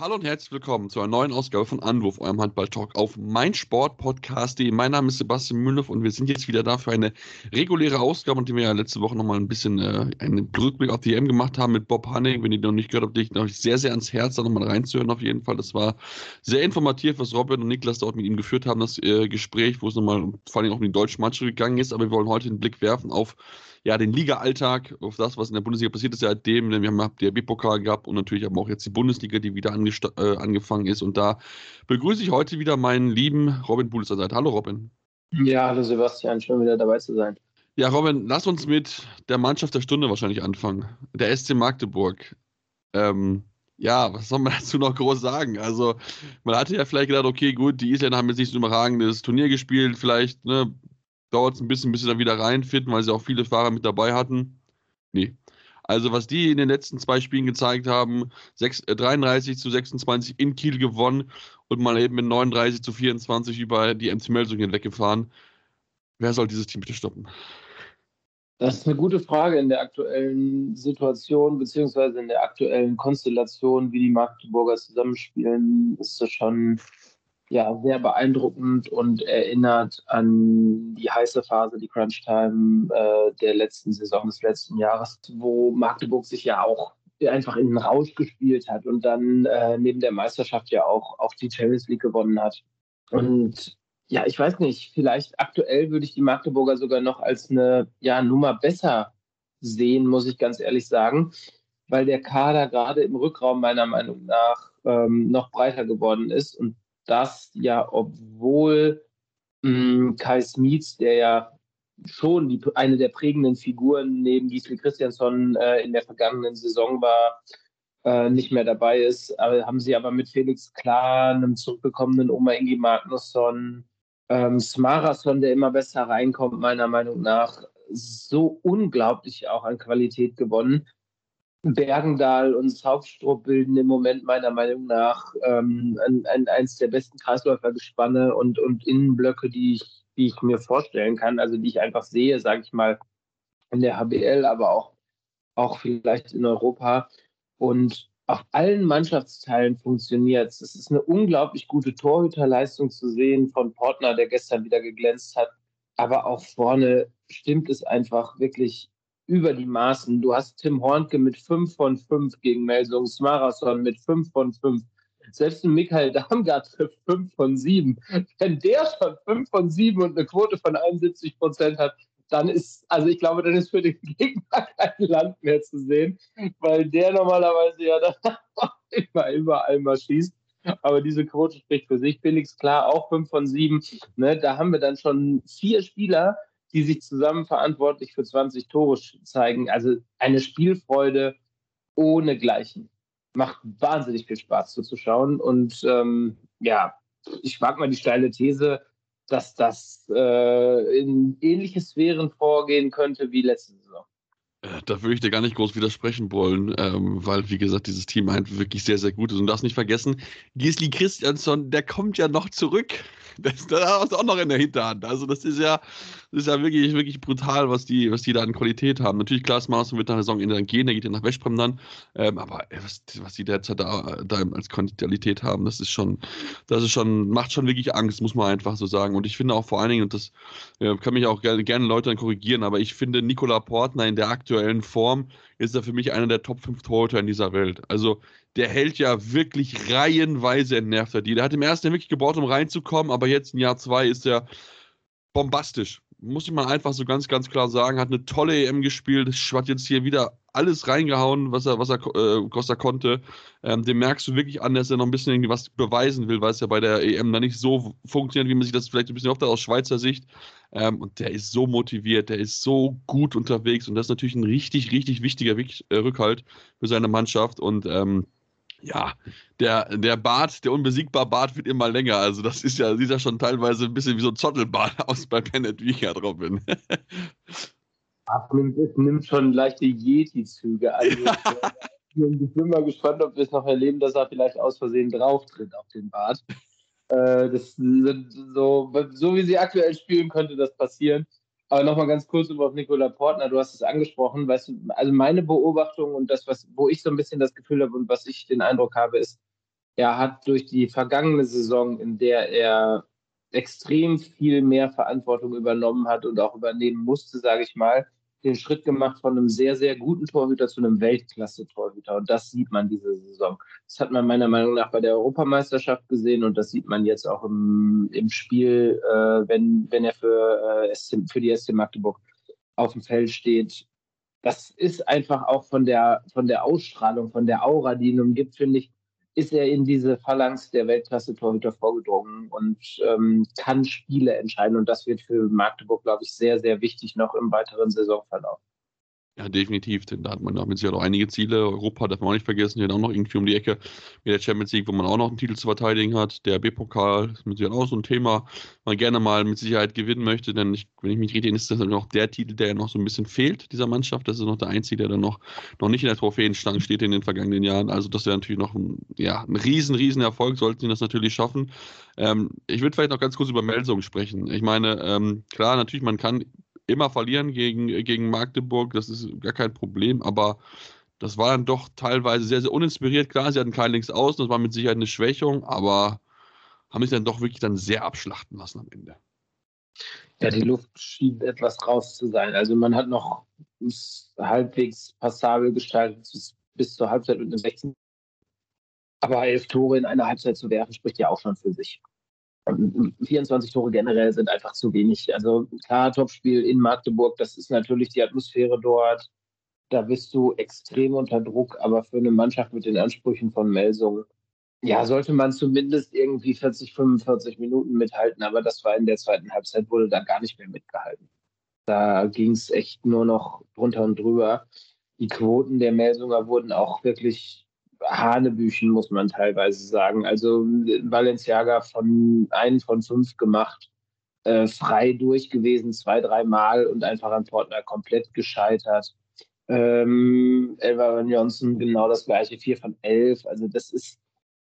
Hallo und herzlich willkommen zu einer neuen Ausgabe von Anwurf, eurem Handball-Talk auf meinsportpodcast.de. Mein Name ist Sebastian Mühlenhoff und wir sind jetzt wieder da für eine reguläre Ausgabe, die wir ja letzte Woche nochmal ein bisschen äh, einen Rückblick auf die EM gemacht haben mit Bob Hanning. Wenn ihr noch nicht gehört habt, liegt euch sehr, sehr ans Herz, da nochmal reinzuhören auf jeden Fall. Das war sehr informativ, was Robin und Niklas dort mit ihm geführt haben, das äh, Gespräch, wo es nochmal vor allem auch um die deutschen Mannschaft gegangen ist. Aber wir wollen heute einen Blick werfen auf ja, den Liga-Alltag, auf das, was in der Bundesliga passiert ist, seitdem. Denn wir haben der B-Pokal gehabt und natürlich haben auch jetzt die Bundesliga, die wieder äh, angefangen ist. Und da begrüße ich heute wieder meinen lieben Robin Bulis an Hallo Robin. Ja, hallo Sebastian, schön wieder dabei zu sein. Ja, Robin, lass uns mit der Mannschaft der Stunde wahrscheinlich anfangen. Der SC Magdeburg. Ähm, ja, was soll man dazu noch groß sagen? Also, man hatte ja vielleicht gedacht, okay, gut, die Isländer haben jetzt nicht so ein überragendes Turnier gespielt, vielleicht, ne, dauert es ein bisschen, bis sie da wieder reinfinden, weil sie auch viele Fahrer mit dabei hatten. Nee. Also, was die in den letzten zwei Spielen gezeigt haben, 6, äh, 33 zu 26 in Kiel gewonnen und mal eben mit 39 zu 24 über die MC Melsung hinweggefahren. Wer soll dieses Team bitte stoppen? Das ist eine gute Frage in der aktuellen Situation, beziehungsweise in der aktuellen Konstellation, wie die Magdeburger zusammenspielen, ist das schon ja, sehr beeindruckend und erinnert an die heiße Phase, die Crunch Time äh, der letzten Saison des letzten Jahres, wo Magdeburg sich ja auch einfach in den Rausch gespielt hat und dann äh, neben der Meisterschaft ja auch, auch die Champions League gewonnen hat. Und ja, ich weiß nicht, vielleicht aktuell würde ich die Magdeburger sogar noch als eine ja, Nummer besser sehen, muss ich ganz ehrlich sagen, weil der Kader gerade im Rückraum meiner Meinung nach ähm, noch breiter geworden ist und das ja, obwohl mh, hm, Kai Smits, der ja schon die, eine der prägenden Figuren neben Gisli Christiansson äh, in der vergangenen Saison war, äh, nicht mehr dabei ist. Aber haben sie aber mit Felix Klar, einem zurückgekommenen Oma Ingi Magnusson, ähm, Smarason, der immer besser reinkommt, meiner Meinung nach, so unglaublich auch an Qualität gewonnen. Bergendal und Saufstrup bilden im Moment meiner Meinung nach ähm, ein, ein, eins der besten Kreisläufergespanne und, und Innenblöcke, die ich, die ich mir vorstellen kann, also die ich einfach sehe, sage ich mal, in der HBL, aber auch, auch vielleicht in Europa. Und auf allen Mannschaftsteilen funktioniert es. Es ist eine unglaublich gute Torhüterleistung zu sehen von Portner, der gestern wieder geglänzt hat. Aber auch vorne stimmt es einfach wirklich über die Maßen. Du hast Tim Hornke mit 5 von 5 gegen Melsung, Smarason mit 5 von 5. Selbst ein Michael Darmgard trifft 5 von 7. Wenn der schon 5 von 7 und eine Quote von 71 Prozent hat, dann ist, also ich glaube, dann ist für den Gegner kein Land mehr zu sehen, weil der normalerweise ja dann immer überall mal schießt. Aber diese Quote spricht für sich. Felix klar auch 5 von 7. Ne, da haben wir dann schon vier Spieler, die sich zusammen verantwortlich für 20 Tore zeigen. Also eine Spielfreude ohne Gleichen. Macht wahnsinnig viel Spaß zuzuschauen. Und ähm, ja, ich mag mal die steile These, dass das äh, in ähnliche Sphären vorgehen könnte wie letzte Saison. Äh, da würde ich dir gar nicht groß widersprechen wollen, ähm, weil, wie gesagt, dieses Team einfach wirklich sehr, sehr gut ist. Und darfst nicht vergessen, Gisli Christiansson, der kommt ja noch zurück. Das, das ist auch noch in der Hinterhand. Also, das ist ja, das ist ja wirklich, wirklich brutal, was die, was die da an Qualität haben. Natürlich, klar, Smarson wird nach der Saison in dann gehen, der geht ja nach Westbrem dann. Ähm, aber was, was die derzeit da, da als Qualität haben, das ist schon, das ist schon, macht schon wirklich Angst, muss man einfach so sagen. Und ich finde auch vor allen Dingen, und das äh, kann mich auch gerne, gerne Leute dann korrigieren, aber ich finde, Nikola Portner in der aktuellen Form ist er für mich einer der Top 5 Torhüter in dieser Welt. Also, der hält ja wirklich reihenweise entnervt er die. Der hat im ersten Jahr wirklich gebaut, um reinzukommen, aber jetzt in Jahr zwei ist er bombastisch. Muss ich mal einfach so ganz, ganz klar sagen. Hat eine tolle EM gespielt. Hat jetzt hier wieder alles reingehauen, was er, was er, äh, was er konnte. Ähm, dem merkst du wirklich an, dass er noch ein bisschen irgendwie was beweisen will, weil es ja bei der EM dann nicht so funktioniert, wie man sich das vielleicht ein bisschen oft aus Schweizer Sicht. Ähm, und der ist so motiviert, der ist so gut unterwegs und das ist natürlich ein richtig, richtig wichtiger äh, Rückhalt für seine Mannschaft. Und ähm, ja, der, der Bart, der unbesiegbar Bart wird immer länger. Also das ist ja, sieht ja schon teilweise ein bisschen wie so ein Zottelbart aus bei Bennett Wiegert, Robin. es nimmt schon leichte Yeti-Züge. Also ich bin mal gespannt, ob wir es noch erleben, dass er vielleicht aus Versehen drauf tritt auf den Bart. Äh, das sind so, so wie sie aktuell spielen, könnte das passieren. Aber nochmal ganz kurz über Nikola Portner, du hast es angesprochen, weißt du, also meine Beobachtung und das, was, wo ich so ein bisschen das Gefühl habe und was ich den Eindruck habe, ist, er hat durch die vergangene Saison, in der er extrem viel mehr Verantwortung übernommen hat und auch übernehmen musste, sage ich mal, den Schritt gemacht von einem sehr, sehr guten Torhüter zu einem Weltklasse-Torhüter. Und das sieht man diese Saison. Das hat man meiner Meinung nach bei der Europameisterschaft gesehen und das sieht man jetzt auch im, im Spiel, äh, wenn, wenn er für, äh, für die SC Magdeburg auf dem Feld steht. Das ist einfach auch von der, von der Ausstrahlung, von der Aura, die ihn umgibt, finde ich, ist er in diese Phalanx der Weltklasse-Torhüter vorgedrungen und ähm, kann Spiele entscheiden. Und das wird für Magdeburg, glaube ich, sehr, sehr wichtig noch im weiteren Saisonverlauf. Ja, definitiv, denn da hat man damit sicher auch einige Ziele. Europa darf man auch nicht vergessen, hier auch noch irgendwie um die Ecke mit der Champions League, wo man auch noch einen Titel zu verteidigen hat. Der B-Pokal ist mit Sicherheit auch so ein Thema, man gerne mal mit Sicherheit gewinnen möchte, denn ich, wenn ich mich erinnere, ist das noch der Titel, der noch so ein bisschen fehlt, dieser Mannschaft. Das ist noch der einzige, der dann noch, noch nicht in der Trophäenstange steht in den vergangenen Jahren. Also das wäre natürlich noch ein, ja, ein riesen, riesen Erfolg, sollten sie das natürlich schaffen. Ähm, ich würde vielleicht noch ganz kurz über Melsung sprechen. Ich meine, ähm, klar, natürlich, man kann immer verlieren gegen, gegen Magdeburg, das ist gar kein Problem, aber das war dann doch teilweise sehr, sehr uninspiriert. Klar, sie hatten kein Links aus, das war mit Sicherheit eine Schwächung, aber haben sich dann doch wirklich dann sehr abschlachten lassen am Ende. Ja, die Luft schien etwas raus zu sein. Also man hat noch halbwegs passabel gestaltet bis zur Halbzeit mit einem 16. Aber elf Tore in einer Halbzeit zu werfen, spricht ja auch schon für sich. 24 Tore generell sind einfach zu wenig. Also klar, Topspiel in Magdeburg, das ist natürlich die Atmosphäre dort. Da bist du extrem unter Druck, aber für eine Mannschaft mit den Ansprüchen von Melsung, ja, sollte man zumindest irgendwie 40, 45 Minuten mithalten, aber das war in der zweiten Halbzeit, wurde da gar nicht mehr mitgehalten. Da ging es echt nur noch drunter und drüber. Die Quoten der Melsunger wurden auch wirklich Hanebüchen, muss man teilweise sagen. Also Balenciaga von einen von fünf gemacht, äh, frei durch gewesen, zwei, dreimal und einfach an Portner komplett gescheitert. Ähm, Elva Johnson genau das gleiche, vier von elf. Also das ist,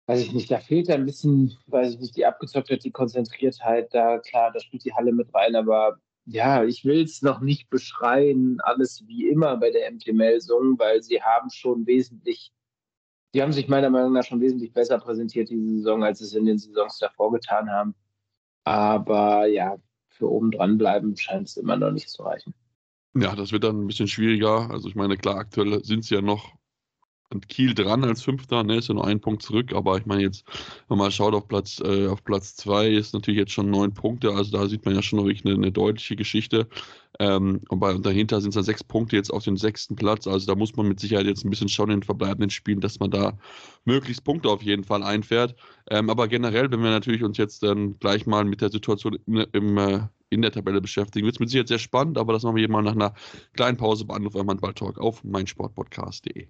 weiß ich nicht, da fehlt ein bisschen, weiß ich nicht, die Abgezocktheit, die Konzentriertheit. Da klar, da spielt die Halle mit rein, aber ja, ich will es noch nicht beschreien, alles wie immer bei der MT Melsung, weil sie haben schon wesentlich die haben sich meiner Meinung nach schon wesentlich besser präsentiert diese Saison, als es in den Saisons davor getan haben. Aber ja, für oben dran bleiben scheint es immer noch nicht zu reichen. Ja, das wird dann ein bisschen schwieriger. Also ich meine, klar, aktuell sind sie ja noch an Kiel dran als Fünfter, ne, ist ja nur ein Punkt zurück, aber ich meine jetzt, wenn man mal schaut auf Platz, äh, auf Platz zwei ist natürlich jetzt schon neun Punkte, also da sieht man ja schon wirklich eine, eine deutliche Geschichte. Ähm, und, bei, und dahinter sind es dann sechs Punkte jetzt auf den sechsten Platz, also da muss man mit Sicherheit jetzt ein bisschen schauen in den verbleibenden Spielen, dass man da möglichst Punkte auf jeden Fall einfährt. Ähm, aber generell, wenn wir natürlich uns jetzt dann gleich mal mit der Situation im, im äh, in der Tabelle beschäftigen. Wird es mit Sicherheit sehr spannend, aber das machen wir hier mal nach einer kleinen Pause bei Anruf am Handball-Talk auf meinsportpodcast.de.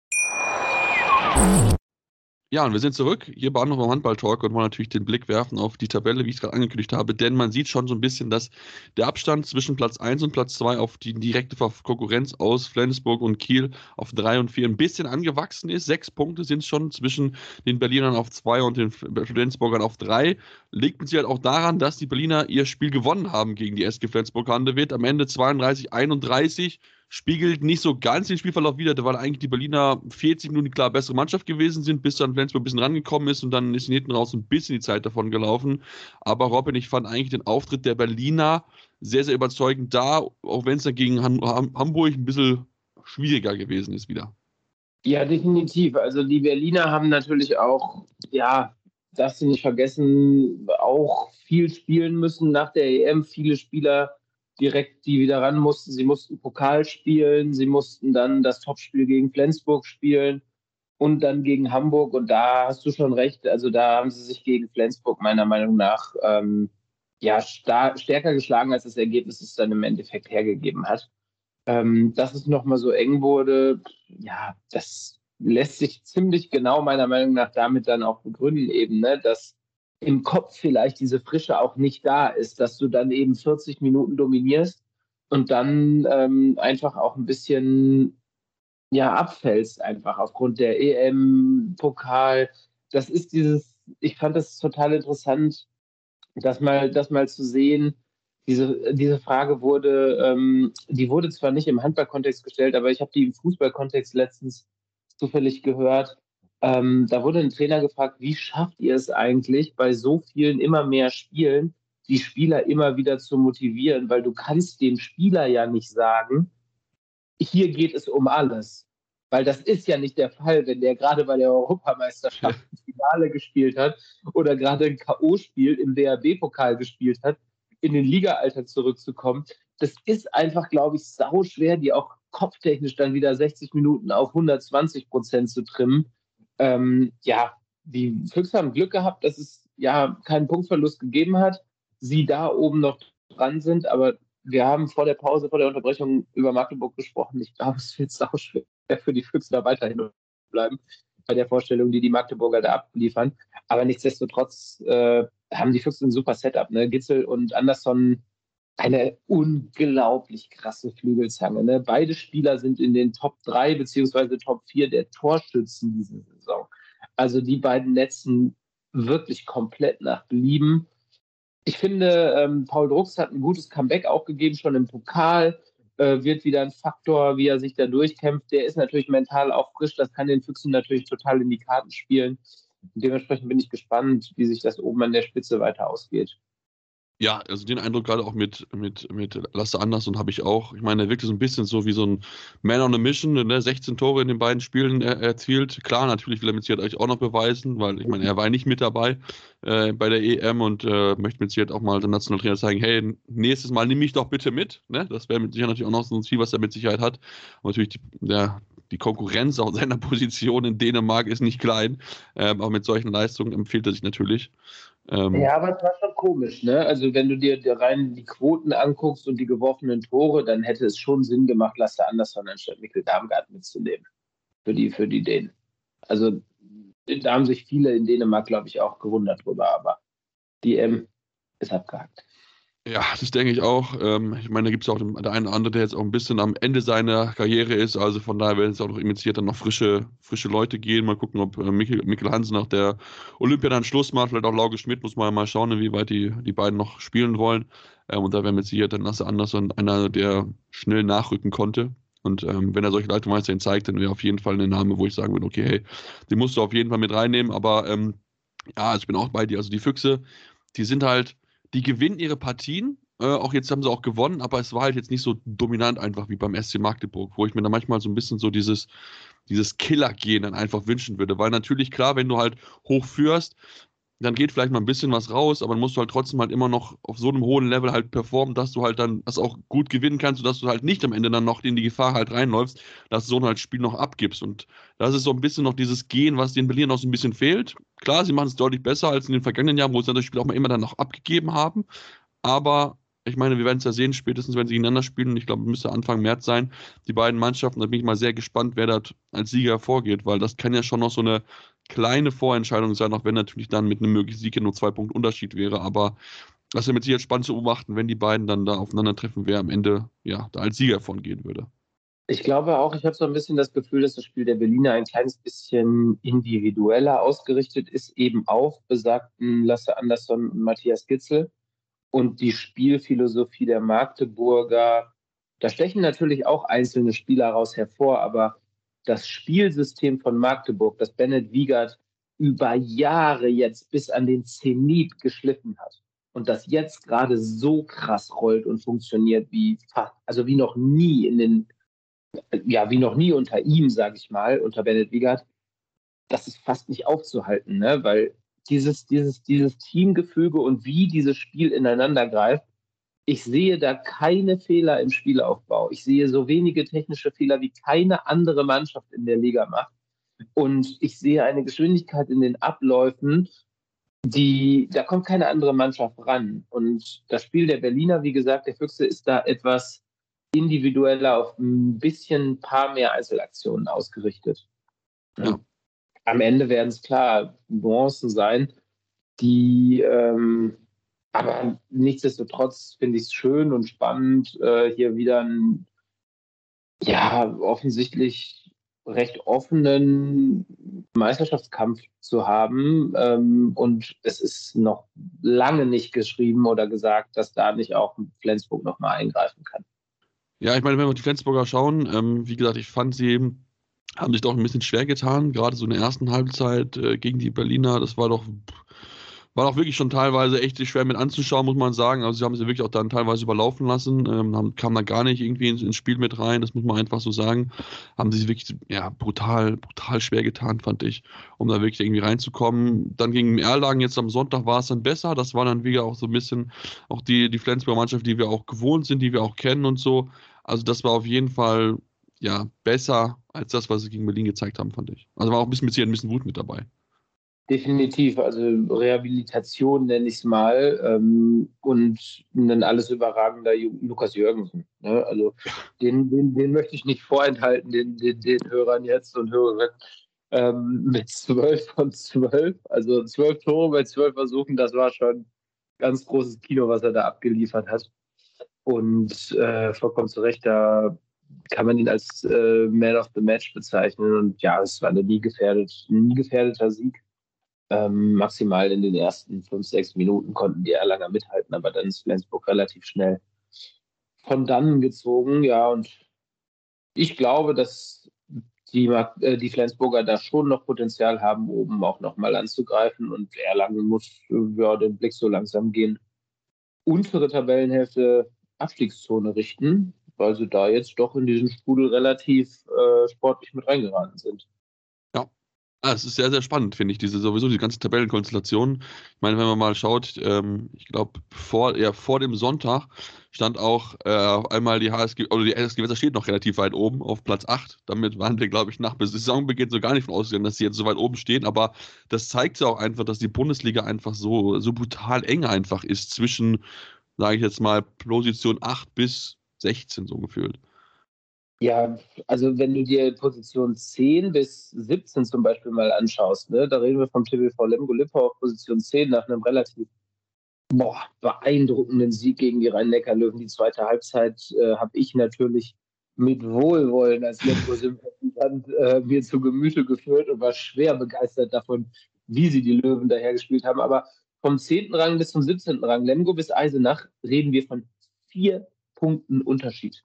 Ja, und wir sind zurück hier bei Anruf Handball-Talk und wollen natürlich den Blick werfen auf die Tabelle, wie ich es gerade angekündigt habe, denn man sieht schon so ein bisschen, dass der Abstand zwischen Platz 1 und Platz 2 auf die direkte Konkurrenz aus Flensburg und Kiel auf 3 und 4 ein bisschen angewachsen ist. Sechs Punkte sind es schon zwischen den Berlinern auf 2 und den Flensburgern auf 3. Liegt mit Sicherheit auch daran, dass die Berliner ihr Spiel gewonnen haben gegen die SG Flensburg-Handewitt. Am Ende 32-31 spiegelt nicht so ganz den Spielverlauf da waren eigentlich die Berliner 40 Minuten klar bessere Mannschaft gewesen sind, bis dann Flensburg ein bisschen rangekommen ist und dann ist hinten raus ein bisschen die Zeit davon gelaufen. Aber Robin, ich fand eigentlich den Auftritt der Berliner sehr, sehr überzeugend da, auch wenn es dann gegen Hamburg ein bisschen schwieriger gewesen ist wieder. Ja, definitiv. Also die Berliner haben natürlich auch, ja, darfst du nicht vergessen, auch viel spielen müssen nach der EM. Viele Spieler direkt die wieder ran mussten. Sie mussten Pokal spielen, sie mussten dann das Topspiel gegen Flensburg spielen und dann gegen Hamburg. Und da hast du schon recht. Also da haben sie sich gegen Flensburg meiner Meinung nach ähm, ja stärker geschlagen, als das Ergebnis es dann im Endeffekt hergegeben hat. Ähm, dass es nochmal so eng wurde, ja, das lässt sich ziemlich genau meiner Meinung nach damit dann auch begründen, eben, ne, dass im Kopf vielleicht diese Frische auch nicht da ist, dass du dann eben 40 Minuten dominierst und dann ähm, einfach auch ein bisschen ja abfällst einfach aufgrund der EM-Pokal. Das ist dieses, ich fand das total interessant, das mal, das mal zu sehen. Diese, diese Frage wurde, ähm, die wurde zwar nicht im Handballkontext gestellt, aber ich habe die im Fußballkontext letztens zufällig gehört. Ähm, da wurde ein Trainer gefragt, wie schafft ihr es eigentlich, bei so vielen immer mehr Spielen die Spieler immer wieder zu motivieren, weil du kannst dem Spieler ja nicht sagen, hier geht es um alles. Weil das ist ja nicht der Fall, wenn der gerade bei der Europameisterschaft im Finale gespielt hat oder gerade ein K.O.-Spiel im DRB-Pokal gespielt hat, in den Liga-Alltag zurückzukommen. Das ist einfach, glaube ich, sau schwer, die auch kopftechnisch dann wieder 60 Minuten auf 120 Prozent zu trimmen. Ähm, ja, die Füchse haben Glück gehabt, dass es ja keinen Punktverlust gegeben hat. Sie da oben noch dran sind, aber wir haben vor der Pause, vor der Unterbrechung über Magdeburg gesprochen. Ich glaube, es wird sau schwer für die Füchse da weiterhin bleiben bei der Vorstellung, die die Magdeburger da abliefern. Aber nichtsdestotrotz äh, haben die Füchse ein super Setup. Ne? Gitzel und Anderson eine unglaublich krasse Flügelzange. Ne? Beide Spieler sind in den Top 3 beziehungsweise Top 4 der Torschützen diese Saison. Also die beiden netzen wirklich komplett nach Belieben. Ich finde, ähm, Paul Drucks hat ein gutes Comeback auch gegeben, schon im Pokal. Äh, wird wieder ein Faktor, wie er sich da durchkämpft. Der ist natürlich mental auch frisch. Das kann den Füchsen natürlich total in die Karten spielen. dementsprechend bin ich gespannt, wie sich das oben an der Spitze weiter ausgeht. Ja, also den Eindruck gerade auch mit, mit, mit Lasse Andersson habe ich auch. Ich meine, er wirkte so ein bisschen so wie so ein Man on a Mission, ne? 16 Tore in den beiden Spielen er, erzielt. Klar, natürlich will er mit Sicherheit euch auch noch beweisen, weil ich meine, er war nicht mit dabei äh, bei der EM und äh, möchte mit Sicherheit auch mal der Nationaltrainer zeigen, hey, nächstes Mal nimm mich doch bitte mit. Ne? Das wäre mit Sicherheit natürlich auch noch so ein Ziel, was er mit Sicherheit hat. Und natürlich die, der, die Konkurrenz auch seiner Position in Dänemark ist nicht klein, ähm, aber mit solchen Leistungen empfiehlt er sich natürlich. Ähm, ja, aber es war schon komisch, ne? Also wenn du dir, rein die Quoten anguckst und die geworfenen Tore, dann hätte es schon Sinn gemacht, Lasse Andersson anstatt Mikkel Darmgard mitzunehmen. Für die, für die Dänen. Also da haben sich viele in Dänemark, glaube ich, auch gewundert drüber, aber die M ist abgehakt. Ja, das denke ich auch. Ähm, ich meine, da gibt es auch den, der eine oder andere, der jetzt auch ein bisschen am Ende seiner Karriere ist. Also von daher werden es auch noch initiiert dann noch frische, frische Leute gehen. Mal gucken, ob äh, Mikkel, Mikkel Hansen nach der Olympia dann Schluss macht. Vielleicht auch Lauge Schmidt muss man mal schauen, inwieweit die, die beiden noch spielen wollen. Ähm, und da werden wir sicher dann Lasse Andersson einer, der schnell nachrücken konnte. Und ähm, wenn er solche Leistungen weiterhin zeigt, dann wäre auf jeden Fall ein Name, wo ich sagen würde, okay, hey, den musst du auf jeden Fall mit reinnehmen. Aber ähm, ja, ich bin auch bei dir. Also die Füchse, die sind halt die gewinnen ihre Partien. Äh, auch jetzt haben sie auch gewonnen, aber es war halt jetzt nicht so dominant einfach wie beim SC Magdeburg, wo ich mir da manchmal so ein bisschen so dieses, dieses Killer-Gehen dann einfach wünschen würde. Weil natürlich, klar, wenn du halt hochführst, dann geht vielleicht mal ein bisschen was raus, aber dann musst du halt trotzdem halt immer noch auf so einem hohen Level halt performen, dass du halt dann das auch gut gewinnen kannst, sodass du halt nicht am Ende dann noch in die Gefahr halt reinläufst, dass du so ein halt Spiel noch abgibst. Und das ist so ein bisschen noch dieses Gehen, was den Berlin noch so ein bisschen fehlt. Klar, sie machen es deutlich besser als in den vergangenen Jahren, wo sie das Spiel auch mal immer dann noch abgegeben haben. Aber ich meine, wir werden es ja sehen, spätestens wenn sie gegeneinander spielen. Ich glaube, es müsste Anfang März sein. Die beiden Mannschaften, da bin ich mal sehr gespannt, wer da als Sieger vorgeht, weil das kann ja schon noch so eine kleine Vorentscheidung sein, auch wenn natürlich dann mit einem möglichen Sieg nur zwei Punkte Unterschied wäre. Aber das ist mit Sicherheit spannend zu beobachten, wenn die beiden dann da aufeinandertreffen, wer am Ende ja da als Sieger von gehen würde. Ich glaube auch, ich habe so ein bisschen das Gefühl, dass das Spiel der Berliner ein kleines bisschen individueller ausgerichtet ist, eben auf besagten Lasse Andersson und Matthias Gitzel und die Spielphilosophie der Magdeburger. Da stechen natürlich auch einzelne Spieler raus hervor, aber das Spielsystem von Magdeburg, das Bennett Wiegert über Jahre jetzt bis an den Zenit geschliffen hat und das jetzt gerade so krass rollt und funktioniert wie also wie noch nie in den ja wie noch nie unter ihm sage ich mal unter Bennett Wiegert das ist fast nicht aufzuhalten ne weil dieses, dieses, dieses Teamgefüge und wie dieses Spiel ineinander greift. Ich sehe da keine Fehler im Spielaufbau. Ich sehe so wenige technische Fehler, wie keine andere Mannschaft in der Liga macht. Und ich sehe eine Geschwindigkeit in den Abläufen, die, da kommt keine andere Mannschaft ran. Und das Spiel der Berliner, wie gesagt, der Füchse ist da etwas individueller auf ein bisschen paar mehr Einzelaktionen ausgerichtet. Ja. Am Ende werden es klar Nuancen sein, die ähm, aber nichtsdestotrotz finde ich es schön und spannend, äh, hier wieder ein ja, offensichtlich recht offenen Meisterschaftskampf zu haben. Ähm, und es ist noch lange nicht geschrieben oder gesagt, dass da nicht auch Flensburg nochmal eingreifen kann. Ja, ich meine, wenn wir die Flensburger schauen, ähm, wie gesagt, ich fand sie haben sich doch ein bisschen schwer getan, gerade so in der ersten Halbzeit äh, gegen die Berliner. Das war doch war auch wirklich schon teilweise echt schwer mit anzuschauen, muss man sagen. Also sie haben sie wirklich auch dann teilweise überlaufen lassen, ähm, haben, kam da gar nicht irgendwie ins, ins, Spiel mit rein, das muss man einfach so sagen. Haben sie wirklich ja, brutal, brutal schwer getan, fand ich, um da wirklich irgendwie reinzukommen. Dann gegen Erlangen, jetzt am Sonntag war es dann besser. Das war dann wieder auch so ein bisschen auch die, die Flensburger Mannschaft, die wir auch gewohnt sind, die wir auch kennen und so. Also das war auf jeden Fall ja besser als das, was sie gegen Berlin gezeigt haben, fand ich. Also war auch ein bisschen mit ein bisschen Wut mit dabei. Definitiv, also Rehabilitation nenne ich es mal ähm, und ein alles überragender Lukas Jürgensen. Ne? Also den, den, den möchte ich nicht vorenthalten, den, den, den Hörern jetzt und Hörerinnen. Ähm, mit zwölf von zwölf, also zwölf Tore bei zwölf Versuchen, das war schon ganz großes Kino, was er da abgeliefert hat. Und äh, vollkommen zu Recht, da kann man ihn als äh, Man of the Match bezeichnen. Und ja, es war ein nie, gefährdet, nie gefährdeter Sieg ähm, maximal in den ersten fünf, sechs Minuten konnten die Erlanger mithalten, aber dann ist Flensburg relativ schnell von dannen gezogen. Ja, und ich glaube, dass die, äh, die Flensburger da schon noch Potenzial haben, oben auch nochmal anzugreifen. Und Erlangen muss ja, den Blick so langsam gehen. Untere Tabellenhälfte Abstiegszone richten, weil sie da jetzt doch in diesen Sprudel relativ äh, sportlich mit reingeraten sind. Ah, es ist sehr, sehr spannend, finde ich, diese sowieso die ganze Tabellenkonstellation. Ich meine, wenn man mal schaut, ähm, ich glaube, vor, ja, vor dem Sonntag stand auch äh, einmal die HSG, oder die HSG Weser steht noch relativ weit oben auf Platz 8. Damit waren wir, glaube ich, nach Saisonbeginn so gar nicht von ausgegangen, dass sie jetzt so weit oben stehen. Aber das zeigt ja auch einfach, dass die Bundesliga einfach so, so brutal eng einfach ist zwischen, sage ich jetzt mal, Position 8 bis 16 so gefühlt. Ja, also wenn du dir Position 10 bis 17 zum Beispiel mal anschaust, ne, da reden wir vom TBV Lemgo Lippau auf Position 10 nach einem relativ boah, beeindruckenden Sieg gegen die Rhein-Neckar-Löwen. Die zweite Halbzeit äh, habe ich natürlich mit Wohlwollen als Lemgo-Sympathisant äh, mir zu Gemüte geführt und war schwer begeistert davon, wie sie die Löwen dahergespielt haben. Aber vom 10. Rang bis zum 17. Rang, Lemgo bis Eisenach, reden wir von vier Punkten Unterschied.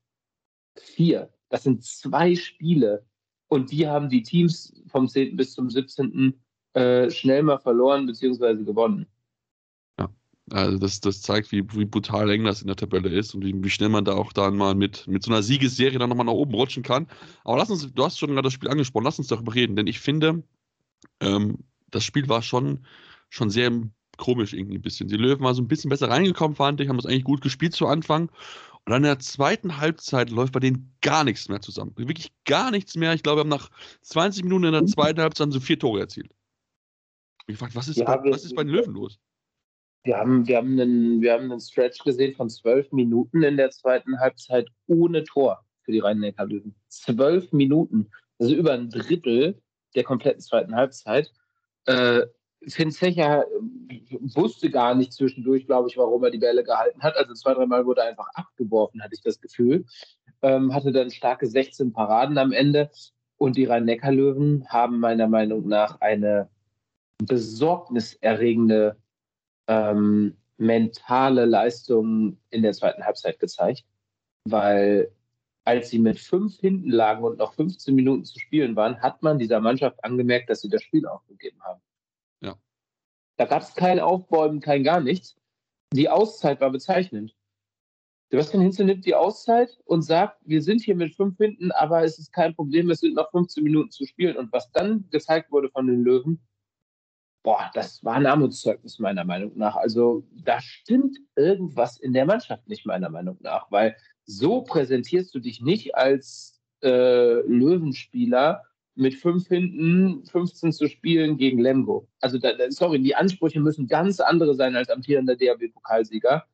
Vier. Das sind zwei Spiele. Und die haben die Teams vom 10. bis zum 17. Äh, schnell mal verloren bzw. gewonnen. Ja, also das, das zeigt, wie, wie brutal eng das in der Tabelle ist und wie, wie schnell man da auch dann mal mit, mit so einer Siegesserie dann nochmal nach oben rutschen kann. Aber lass uns, du hast schon gerade das Spiel angesprochen, lass uns darüber reden, denn ich finde, ähm, das Spiel war schon, schon sehr komisch irgendwie ein bisschen. Die Löwen waren so ein bisschen besser reingekommen, fand ich, haben das eigentlich gut gespielt zu Anfang. Und dann in der zweiten Halbzeit läuft bei denen gar nichts mehr zusammen. Wirklich gar nichts mehr. Ich glaube, wir haben nach 20 Minuten in der zweiten Halbzeit so vier Tore erzielt. Ich gefragt, was ist, ja, bei, was ist bei den Löwen los? Wir haben, wir, haben einen, wir haben einen Stretch gesehen von zwölf Minuten in der zweiten Halbzeit ohne Tor für die Rhein-Neckar-Löwen. Zwölf Minuten. Also über ein Drittel der kompletten zweiten Halbzeit. Äh, Finn Zecher äh, wusste gar nicht zwischendurch, glaube ich, warum er die Bälle gehalten hat. Also zwei, dreimal wurde er einfach abgeworfen, hatte ich das Gefühl. Ähm, hatte dann starke 16 Paraden am Ende. Und die Rhein-Neckar-Löwen haben meiner Meinung nach eine besorgniserregende ähm, mentale Leistung in der zweiten Halbzeit gezeigt, weil als sie mit fünf hinten lagen und noch 15 Minuten zu spielen waren, hat man dieser Mannschaft angemerkt, dass sie das Spiel aufgegeben haben. Da gab es kein Aufbäumen, kein gar nichts. Die Auszeit war bezeichnend. Sebastian Hinzel nimmt die Auszeit und sagt, wir sind hier mit fünf hinten, aber es ist kein Problem, es sind noch 15 Minuten zu spielen. Und was dann gezeigt wurde von den Löwen, boah, das war ein Armutszeugnis meiner Meinung nach. Also da stimmt irgendwas in der Mannschaft nicht meiner Meinung nach, weil so präsentierst du dich nicht als äh, Löwenspieler mit fünf hinten 15 zu spielen gegen Lemgo. Also, da, sorry, die Ansprüche müssen ganz andere sein als amtierender DAB-Pokalsieger.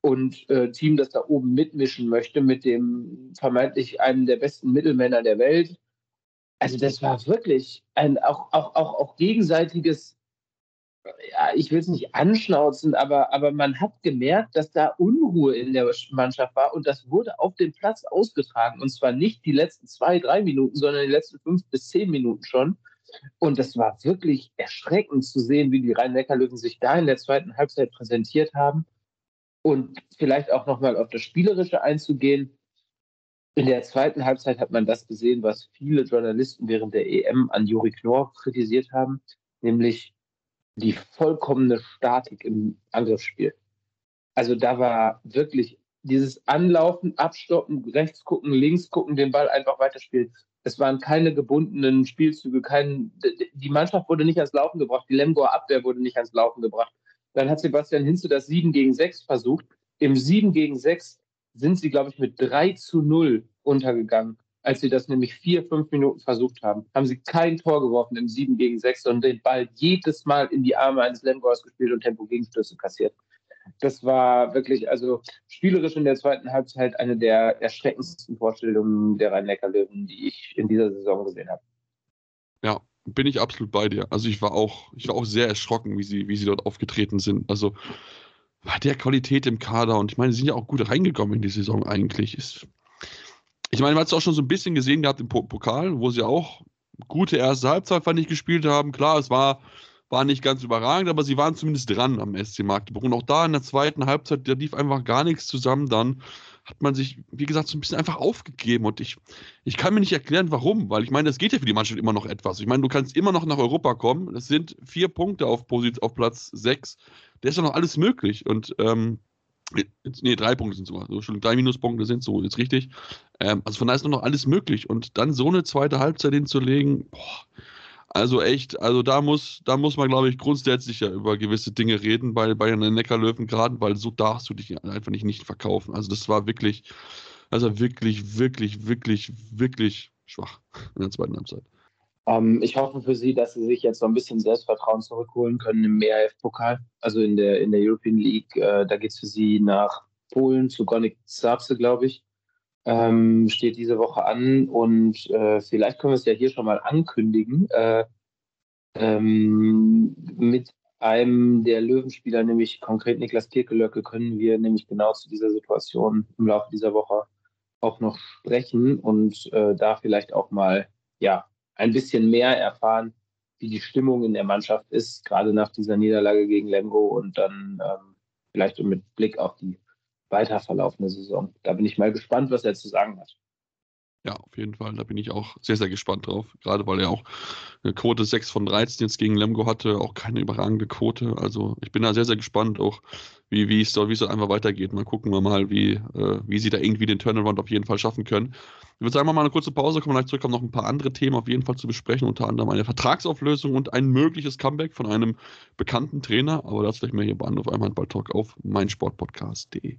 Und äh, Team, das da oben mitmischen möchte mit dem vermeintlich einem der besten Mittelmänner der Welt. Also, das war wirklich ein auch, auch, auch, auch gegenseitiges ja, ich will es nicht anschnauzen, aber, aber man hat gemerkt, dass da Unruhe in der Mannschaft war und das wurde auf dem Platz ausgetragen. Und zwar nicht die letzten zwei, drei Minuten, sondern die letzten fünf bis zehn Minuten schon. Und das war wirklich erschreckend zu sehen, wie die Rhein-Neckar-Löwen sich da in der zweiten Halbzeit präsentiert haben. Und vielleicht auch nochmal auf das Spielerische einzugehen. In der zweiten Halbzeit hat man das gesehen, was viele Journalisten während der EM an Juri Knorr kritisiert haben, nämlich die vollkommene Statik im Angriffsspiel. Also da war wirklich dieses Anlaufen, Abstoppen, rechts gucken, links gucken, den Ball einfach weiterspielen. Es waren keine gebundenen Spielzüge, kein, die Mannschaft wurde nicht ans Laufen gebracht, die Lemgoer Abwehr wurde nicht ans Laufen gebracht. Dann hat Sebastian Hinze das 7 gegen 6 versucht. Im 7 gegen 6 sind sie, glaube ich, mit 3 zu 0 untergegangen als sie das nämlich vier, fünf Minuten versucht haben, haben sie kein Tor geworfen im 7 gegen 6, sondern den Ball jedes Mal in die Arme eines Lemgors gespielt und Tempo-Gegenstöße kassiert. Das war wirklich, also spielerisch in der zweiten Halbzeit eine der erschreckendsten Vorstellungen der Rhein-Neckar-Löwen, die ich in dieser Saison gesehen habe. Ja, bin ich absolut bei dir. Also ich war auch, ich war auch sehr erschrocken, wie sie, wie sie dort aufgetreten sind. Also bei der Qualität im Kader und ich meine, sie sind ja auch gut reingekommen in die Saison eigentlich. Ist, ich meine, man hat es auch schon so ein bisschen gesehen gehabt im Pokal, wo sie auch gute erste Halbzeit, fand ich, gespielt haben. Klar, es war, war nicht ganz überragend, aber sie waren zumindest dran am SC Magdeburg. Und auch da in der zweiten Halbzeit, da lief einfach gar nichts zusammen. Dann hat man sich, wie gesagt, so ein bisschen einfach aufgegeben. Und ich, ich kann mir nicht erklären, warum, weil ich meine, es geht ja für die Mannschaft immer noch etwas. Ich meine, du kannst immer noch nach Europa kommen. Es sind vier Punkte auf, Posit auf Platz sechs. Da ist ja noch alles möglich. Und ähm, Nee, drei Punkte sind sogar. So, drei Minuspunkte sind so, jetzt richtig. Ähm, also von daher ist nur noch alles möglich. Und dann so eine zweite Halbzeit hinzulegen, boah, also echt, also da muss, da muss man, glaube ich, grundsätzlich ja über gewisse Dinge reden bei, bei den Neckarlöwen gerade, weil so darfst du dich einfach nicht, nicht verkaufen. Also das war wirklich, also wirklich, wirklich, wirklich, wirklich schwach in der zweiten Halbzeit. Ähm, ich hoffe für Sie, dass Sie sich jetzt so ein bisschen Selbstvertrauen zurückholen können im ERF-Pokal, also in der, in der European League. Äh, da geht es für Sie nach Polen zu Gonik Zapse, glaube ich. Ähm, steht diese Woche an und äh, vielleicht können wir es ja hier schon mal ankündigen. Äh, ähm, mit einem der Löwenspieler, nämlich konkret Niklas Kirkelöcke, können wir nämlich genau zu dieser Situation im Laufe dieser Woche auch noch sprechen und äh, da vielleicht auch mal ja, ein bisschen mehr erfahren, wie die Stimmung in der Mannschaft ist, gerade nach dieser Niederlage gegen Lemgo und dann ähm, vielleicht mit Blick auf die weiter verlaufende Saison. Da bin ich mal gespannt, was er zu sagen hat. Ja, auf jeden Fall. Da bin ich auch sehr, sehr gespannt drauf. Gerade weil er auch eine Quote 6 von 13 jetzt gegen Lemgo hatte, auch keine überragende Quote. Also ich bin da sehr, sehr gespannt, auch wie, wie es da, wie es einfach weitergeht. Mal gucken wir mal, wie, äh, wie sie da irgendwie den Turnaround auf jeden Fall schaffen können. Ich würde sagen, wir mal eine kurze Pause, kommen gleich zurück, haben noch ein paar andere Themen auf jeden Fall zu besprechen, unter anderem eine Vertragsauflösung und ein mögliches Comeback von einem bekannten Trainer. Aber dazu gleich mehr hier bei Anruf einmal Ball Talk auf meinsportpodcast.de.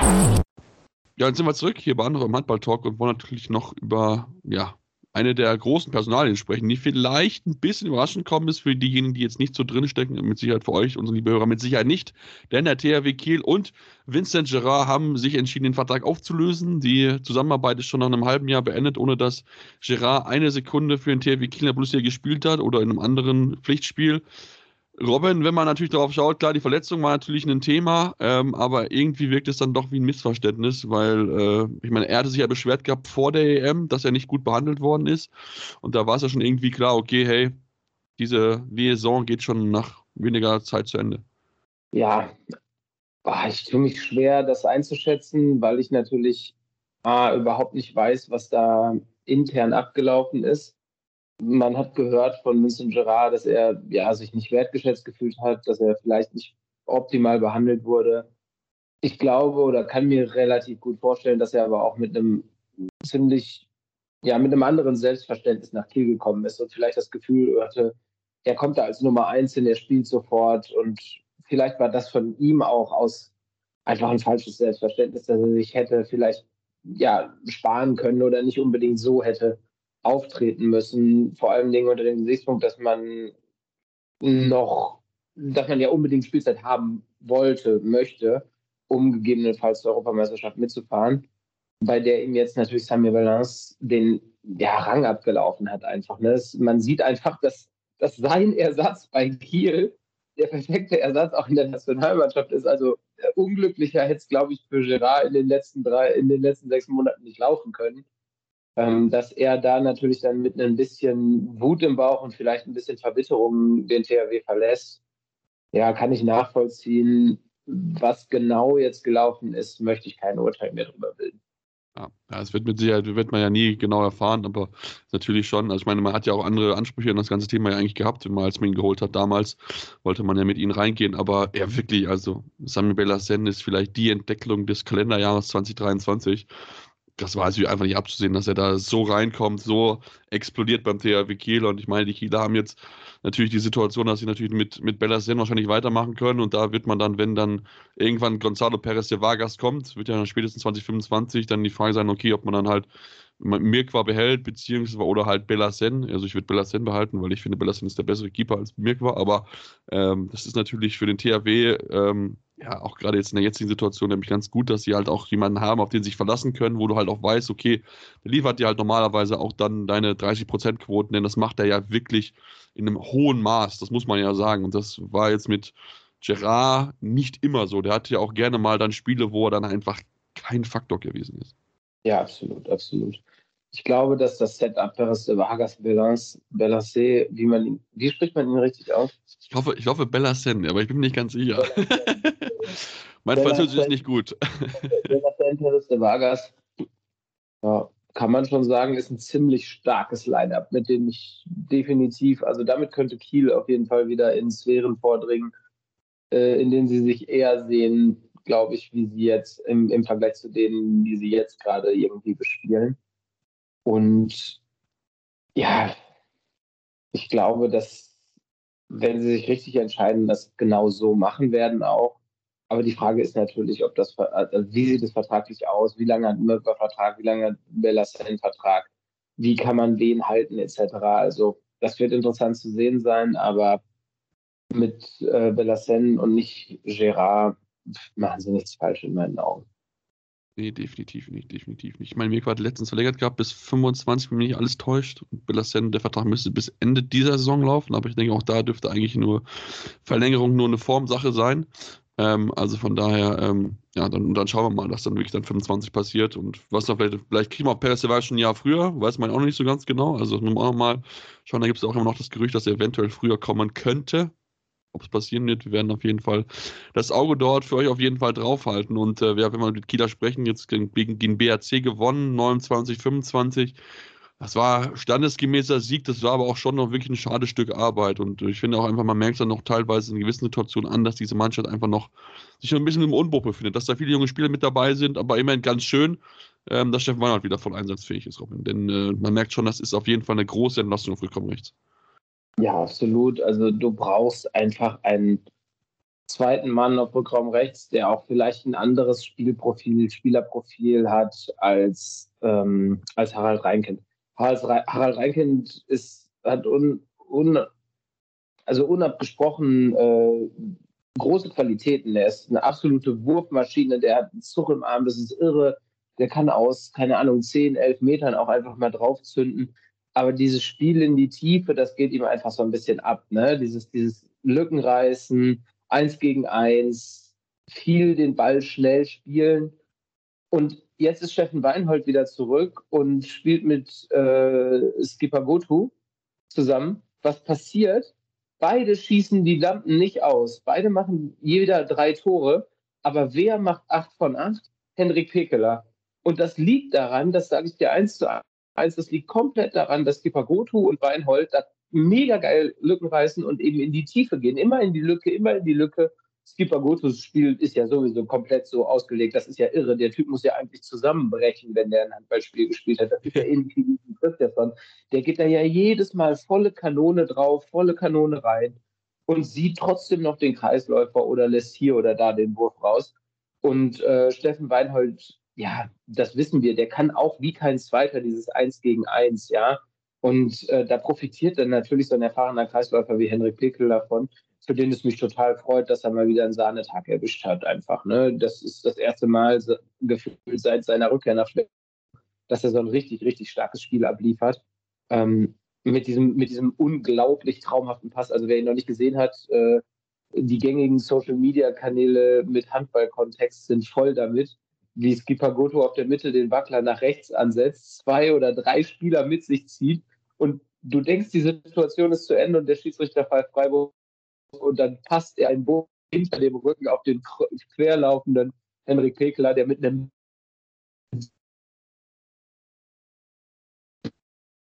Ja, dann sind wir zurück hier bei anderem Handball-Talk und wollen natürlich noch über ja, eine der großen Personalien sprechen, die vielleicht ein bisschen überraschend kommen ist für diejenigen, die jetzt nicht so drin stecken, mit Sicherheit für euch, unsere liebe Hörer, mit Sicherheit nicht. Denn der THW Kiel und Vincent Gerard haben sich entschieden, den Vertrag aufzulösen. Die Zusammenarbeit ist schon nach einem halben Jahr beendet, ohne dass Gerard eine Sekunde für den THW Kiel in der Bundesliga gespielt hat oder in einem anderen Pflichtspiel. Robin, wenn man natürlich darauf schaut, klar, die Verletzung war natürlich ein Thema, ähm, aber irgendwie wirkt es dann doch wie ein Missverständnis, weil äh, ich meine, er hatte sich ja beschwert gehabt vor der EM, dass er nicht gut behandelt worden ist. Und da war es ja schon irgendwie klar, okay, hey, diese Liaison geht schon nach weniger Zeit zu Ende. Ja, ich tue mich schwer, das einzuschätzen, weil ich natürlich ah, überhaupt nicht weiß, was da intern abgelaufen ist. Man hat gehört von Vincent Gerard, dass er ja, sich nicht wertgeschätzt gefühlt hat, dass er vielleicht nicht optimal behandelt wurde. Ich glaube oder kann mir relativ gut vorstellen, dass er aber auch mit einem ziemlich, ja, mit einem anderen Selbstverständnis nach Kiel gekommen ist und vielleicht das Gefühl hatte, er kommt da als Nummer eins hin, er spielt sofort und vielleicht war das von ihm auch aus einfach ein falsches Selbstverständnis, dass er sich hätte vielleicht ja sparen können oder nicht unbedingt so hätte auftreten müssen. Vor allen Dingen unter dem Gesichtspunkt, dass man noch, dass man ja unbedingt Spielzeit haben wollte, möchte, um gegebenenfalls zur Europameisterschaft mitzufahren, bei der ihm jetzt natürlich Samuel Valence den ja, Rang abgelaufen hat einfach. Ne? Man sieht einfach, dass, dass sein Ersatz bei Kiel der perfekte Ersatz auch in der Nationalmannschaft ist. Also äh, unglücklicher hätte es, glaube ich, für Gerard in den letzten drei, in den letzten sechs Monaten nicht laufen können. Ähm, dass er da natürlich dann mit ein bisschen Wut im Bauch und vielleicht ein bisschen Verbitterung den THW verlässt. Ja, kann ich nachvollziehen. Was genau jetzt gelaufen ist, möchte ich kein Urteil mehr darüber bilden. Ja, das wird mit Sicherheit, wird man ja nie genau erfahren, aber natürlich schon. Also ich meine, man hat ja auch andere Ansprüche an das ganze Thema ja eigentlich gehabt, wenn man als man ihn geholt hat damals, wollte man ja mit ihm reingehen, aber er wirklich, also Samuel Bellasen ist vielleicht die Entdeckung des Kalenderjahres 2023 das war also einfach nicht abzusehen, dass er da so reinkommt, so explodiert beim THW Kiel. Und ich meine, die Kieler haben jetzt natürlich die Situation, dass sie natürlich mit, mit Bellasen wahrscheinlich weitermachen können. Und da wird man dann, wenn dann irgendwann Gonzalo Perez de Vargas kommt, wird ja spätestens 2025 dann die Frage sein, okay, ob man dann halt Mirkwa behält, beziehungsweise oder halt Bellasen. Also ich würde Bellasen behalten, weil ich finde, Bellasen ist der bessere Keeper als Mirkwa. Aber ähm, das ist natürlich für den THW ähm, ja, auch gerade jetzt in der jetzigen Situation nämlich ganz gut, dass sie halt auch jemanden haben, auf den sie sich verlassen können, wo du halt auch weißt, okay, der liefert dir halt normalerweise auch dann deine 30%-Quoten, denn das macht er ja wirklich in einem hohen Maß, das muss man ja sagen. Und das war jetzt mit Gerard nicht immer so. Der hatte ja auch gerne mal dann Spiele, wo er dann einfach kein Faktor gewesen ist. Ja, absolut, absolut. Ich glaube, dass das Setup Perez de Vargas Bellassé, wie man ihn, wie spricht man ihn richtig aus? Ich hoffe, ich hoffe Bellassen, aber ich bin mir nicht ganz sicher. mein Französisch ist nicht gut. Bellassen, Perez de Vargas, ja, kann man schon sagen, ist ein ziemlich starkes Line-Up, mit dem ich definitiv, also damit könnte Kiel auf jeden Fall wieder in Sphären vordringen, äh, in denen sie sich eher sehen, glaube ich, wie sie jetzt im, im Vergleich zu denen, die sie jetzt gerade irgendwie bespielen. Und ja, ich glaube, dass, wenn sie sich richtig entscheiden, das genau so machen werden auch. Aber die Frage ist natürlich, ob das, also wie sieht es vertraglich aus? Wie lange hat Mörper Vertrag? Wie lange hat Bellassen Vertrag? Wie kann man wen halten, etc. Also, das wird interessant zu sehen sein, aber mit äh, Bellassen und nicht Gérard machen sie nichts falsch in meinen Augen. Nee, definitiv nicht, definitiv nicht. Ich meine, Mirko hat letztens verlängert gehabt bis 25, wenn mich nicht alles täuscht. Und Bellassen, der Vertrag müsste bis Ende dieser Saison laufen, aber ich denke, auch da dürfte eigentlich nur Verlängerung nur eine Formsache sein. Ähm, also von daher, ähm, ja, dann, dann schauen wir mal, dass dann wirklich dann 25 passiert und was da vielleicht, vielleicht kriegen wir auch Perez, war schon ein Jahr früher, weiß man auch noch nicht so ganz genau. Also nur mal schauen, da gibt es auch immer noch das Gerücht, dass er eventuell früher kommen könnte ob es passieren wird. Wir werden auf jeden Fall das Auge dort für euch auf jeden Fall draufhalten. Und äh, wenn wir mit Kieler sprechen, jetzt gegen, gegen BRC gewonnen, 29, 25. Das war standesgemäßer Sieg, das war aber auch schon noch wirklich ein schades Stück Arbeit. Und ich finde auch einfach, man merkt dann noch teilweise in gewissen Situationen an, dass diese Mannschaft einfach noch sich ein bisschen im Umbruch befindet, dass da viele junge Spieler mit dabei sind, aber immerhin ganz schön, ähm, dass Steffen Weinhardt wieder voll einsatzfähig ist, Robin. Denn äh, man merkt schon, das ist auf jeden Fall eine große Entlastung auf Rückkommen rechts. Ja, absolut. Also du brauchst einfach einen zweiten Mann auf Rückraum rechts, der auch vielleicht ein anderes Spielprofil, Spielerprofil hat als, ähm, als Harald Reinkind. Harald, Reinkind ist, hat un, un, also unabgesprochen äh, große Qualitäten. Er ist eine absolute Wurfmaschine, der hat einen Zug im Arm, das ist irre. Der kann aus, keine Ahnung, 10, 11 Metern auch einfach mal draufzünden aber dieses Spiel in die Tiefe, das geht ihm einfach so ein bisschen ab. Ne? Dieses, dieses Lückenreißen, eins gegen eins, viel den Ball schnell spielen. Und jetzt ist Steffen Weinhold wieder zurück und spielt mit äh, Skipper Gotu zusammen. Was passiert? Beide schießen die Lampen nicht aus. Beide machen jeder drei Tore. Aber wer macht acht von acht? Henrik Pekeler. Und das liegt daran, das sage ich dir eins zu 1, das liegt komplett daran, dass Skipper Gotu und Weinhold da mega geil Lücken reißen und eben in die Tiefe gehen. Immer in die Lücke, immer in die Lücke. Skipper Gotus Spiel ist ja sowieso komplett so ausgelegt. Das ist ja irre. Der Typ muss ja eigentlich zusammenbrechen, wenn der ein Handballspiel gespielt hat. Das ist ja ähnlich wie Christian. Der geht da ja jedes Mal volle Kanone drauf, volle Kanone rein und sieht trotzdem noch den Kreisläufer oder lässt hier oder da den Wurf raus. Und äh, Steffen Weinhold, ja, das wissen wir, der kann auch wie kein Zweiter dieses Eins gegen Eins, ja. Und äh, da profitiert dann natürlich so ein erfahrener Kreisläufer wie Henrik Pickel davon, für den es mich total freut, dass er mal wieder einen Sahnetag erwischt hat, einfach. Ne? Das ist das erste Mal gefühlt seit seiner Rückkehr nach Schweden, dass er so ein richtig, richtig starkes Spiel abliefert. Ähm, mit, diesem, mit diesem unglaublich traumhaften Pass. Also wer ihn noch nicht gesehen hat, äh, die gängigen Social-Media-Kanäle mit Handballkontext sind voll damit, wie Skipper Goto auf der Mitte den Wackler nach rechts ansetzt, zwei oder drei Spieler mit sich zieht und du denkst, die Situation ist zu Ende und der Schiedsrichter pfeift Freiburg und dann passt er einen Bogen hinter dem Rücken auf den querlaufenden Henrik Pekeler, der mit einem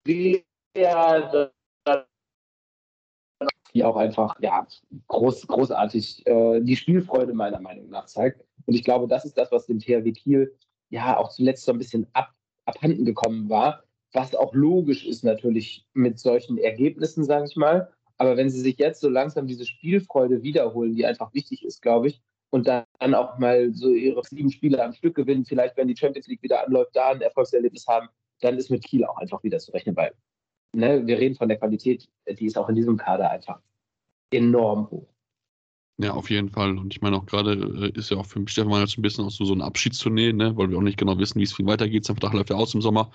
der die auch einfach ja, groß, großartig äh, die Spielfreude meiner Meinung nach zeigt. Und ich glaube, das ist das, was dem THW Kiel ja auch zuletzt so ein bisschen ab, abhanden gekommen war, was auch logisch ist natürlich mit solchen Ergebnissen, sage ich mal. Aber wenn sie sich jetzt so langsam diese Spielfreude wiederholen, die einfach wichtig ist, glaube ich, und dann auch mal so ihre sieben Spiele am Stück gewinnen, vielleicht wenn die Champions League wieder anläuft, da ein Erfolgserlebnis haben, dann ist mit Kiel auch einfach wieder zu rechnen, weil ne, wir reden von der Qualität, die ist auch in diesem Kader einfach enorm hoch. Ja, auf jeden Fall. Und ich meine auch gerade äh, ist ja auch für Stefan jetzt ein bisschen auch so, so ein Abschiedstournee, ne? weil wir auch nicht genau wissen, wie es viel weitergeht. Sein Vertrag läuft ja aus im Sommer.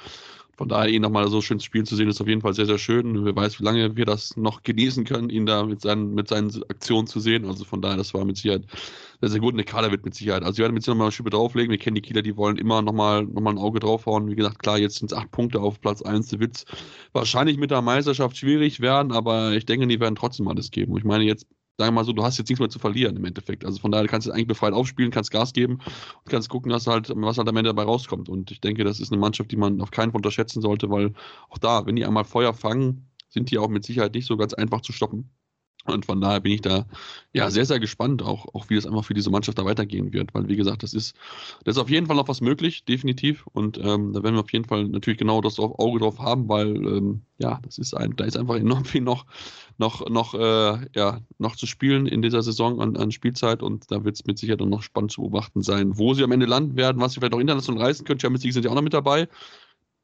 Von daher ihn nochmal so schön spielen zu sehen, ist auf jeden Fall sehr, sehr schön. Wer weiß, wie lange wir das noch genießen können, ihn da mit seinen, mit seinen Aktionen zu sehen. Also von daher, das war mit Sicherheit sehr, sehr gut. Und der Kader wird mit Sicherheit. Also wir werden mit Sicherheit nochmal eine Schippe drauflegen. Wir kennen die Kieler, die wollen immer nochmal noch mal ein Auge draufhauen. Wie gesagt, klar, jetzt sind es acht Punkte auf Platz 1. Der wird wahrscheinlich mit der Meisterschaft schwierig werden, aber ich denke, die werden trotzdem alles geben. Und ich meine, jetzt sagen wir mal so, du hast jetzt nichts mehr zu verlieren im Endeffekt. Also von daher kannst du eigentlich befreit aufspielen, kannst Gas geben und kannst gucken, was halt, was halt am Ende dabei rauskommt. Und ich denke, das ist eine Mannschaft, die man auf keinen Fall unterschätzen sollte, weil auch da, wenn die einmal Feuer fangen, sind die auch mit Sicherheit nicht so ganz einfach zu stoppen. Und von daher bin ich da ja sehr, sehr gespannt, auch, auch wie es einfach für diese Mannschaft da weitergehen wird. Weil, wie gesagt, das ist, das ist auf jeden Fall noch was möglich, definitiv. Und ähm, da werden wir auf jeden Fall natürlich genau das Auge drauf haben, weil ähm, ja, das ist ein, da ist einfach enorm viel noch, noch, noch, äh, ja, noch zu spielen in dieser Saison an, an Spielzeit und da wird es mit Sicherheit noch spannend zu beobachten sein, wo sie am Ende landen werden, was sie vielleicht auch international reißen können. Champions League sind ja auch noch mit dabei.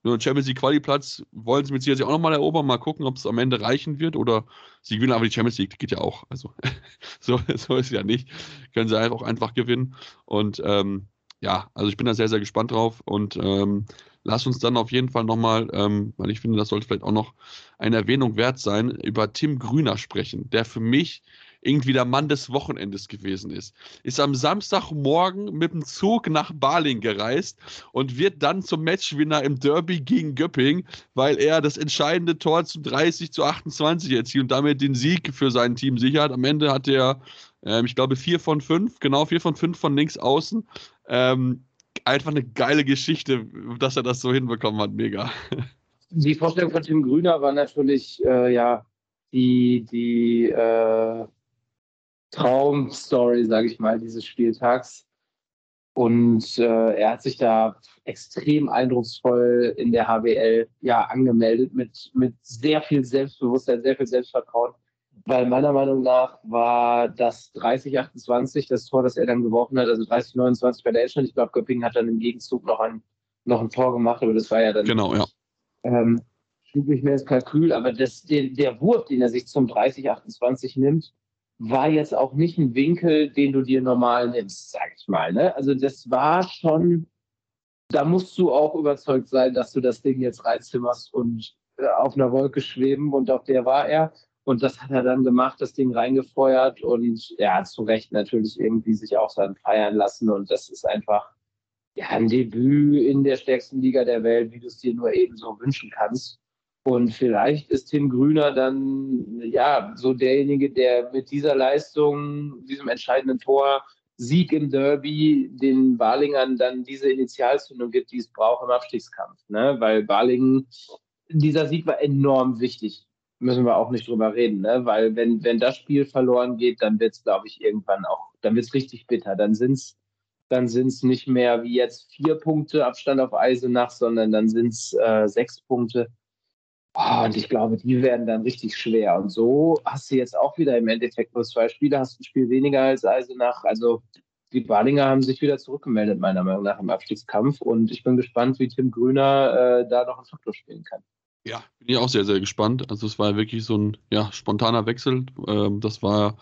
Nur Champions League Quali-Platz wollen sie mit Sicherheit auch nochmal erobern. Mal gucken, ob es am Ende reichen wird oder sie gewinnen aber die Champions League. Geht ja auch. Also so, so ist es ja nicht. Können sie einfach auch einfach gewinnen. Und ähm, ja, also ich bin da sehr, sehr gespannt drauf und ähm, lass uns dann auf jeden Fall nochmal, ähm, weil ich finde, das sollte vielleicht auch noch eine Erwähnung wert sein, über Tim Grüner sprechen, der für mich irgendwie der Mann des Wochenendes gewesen ist. Ist am Samstagmorgen mit dem Zug nach Baling gereist und wird dann zum Matchwinner im Derby gegen Göpping, weil er das entscheidende Tor zum 30 zu 28 erzielt und damit den Sieg für sein Team sichert. Am Ende hat er, ähm, ich glaube, vier von fünf, genau vier von fünf von links außen. Ähm, einfach eine geile Geschichte, dass er das so hinbekommen hat. Mega. Die Vorstellung von Tim Grüner war natürlich, äh, ja, die, die äh, Traumstory, sage ich mal, dieses Spieltags. Und äh, er hat sich da extrem eindrucksvoll in der HWL ja angemeldet mit, mit sehr viel Selbstbewusstsein, sehr viel Selbstvertrauen. Weil meiner Meinung nach war das 30-28 das Tor, das er dann geworfen hat, also 30-29 bei der Endstand. Ich glaube, Göppingen hat dann im Gegenzug noch ein, noch ein Tor gemacht, aber das war ja dann. Genau, ja. Ähm, nicht mehr ins Kalkül, aber das, der, der Wurf, den er sich zum 30-28 nimmt, war jetzt auch nicht ein Winkel, den du dir normal nimmst, sag ich mal. Ne? Also das war schon, da musst du auch überzeugt sein, dass du das Ding jetzt reinzimmerst und äh, auf einer Wolke schweben und auf der war er. Und das hat er dann gemacht, das Ding reingefeuert und hat zu Recht natürlich irgendwie sich auch dann feiern lassen. Und das ist einfach ja, ein Debüt in der stärksten Liga der Welt, wie du es dir nur eben so wünschen kannst. Und vielleicht ist Tim Grüner dann ja so derjenige, der mit dieser Leistung, diesem entscheidenden Tor Sieg im Derby den Balingern dann diese Initialzündung gibt, die es braucht im Abstiegskampf. Ne? Weil Balingen, dieser Sieg war enorm wichtig. Müssen wir auch nicht drüber reden, ne? Weil wenn, wenn das Spiel verloren geht, dann wird es, glaube ich, irgendwann auch, dann wird es richtig bitter. Dann sind es dann sind's nicht mehr wie jetzt vier Punkte Abstand auf Eisenach, sondern dann sind es äh, sechs Punkte. Oh, und ich glaube, die werden dann richtig schwer. Und so hast du jetzt auch wieder im Endeffekt nur zwei Spiele, hast ein Spiel weniger als Eisenach. Also die Balinger haben sich wieder zurückgemeldet, meiner Meinung nach, im Abstiegskampf. Und ich bin gespannt, wie Tim Grüner äh, da noch einen Faktor spielen kann. Ja, bin ich auch sehr, sehr gespannt. Also es war wirklich so ein ja, spontaner Wechsel. Ähm, das war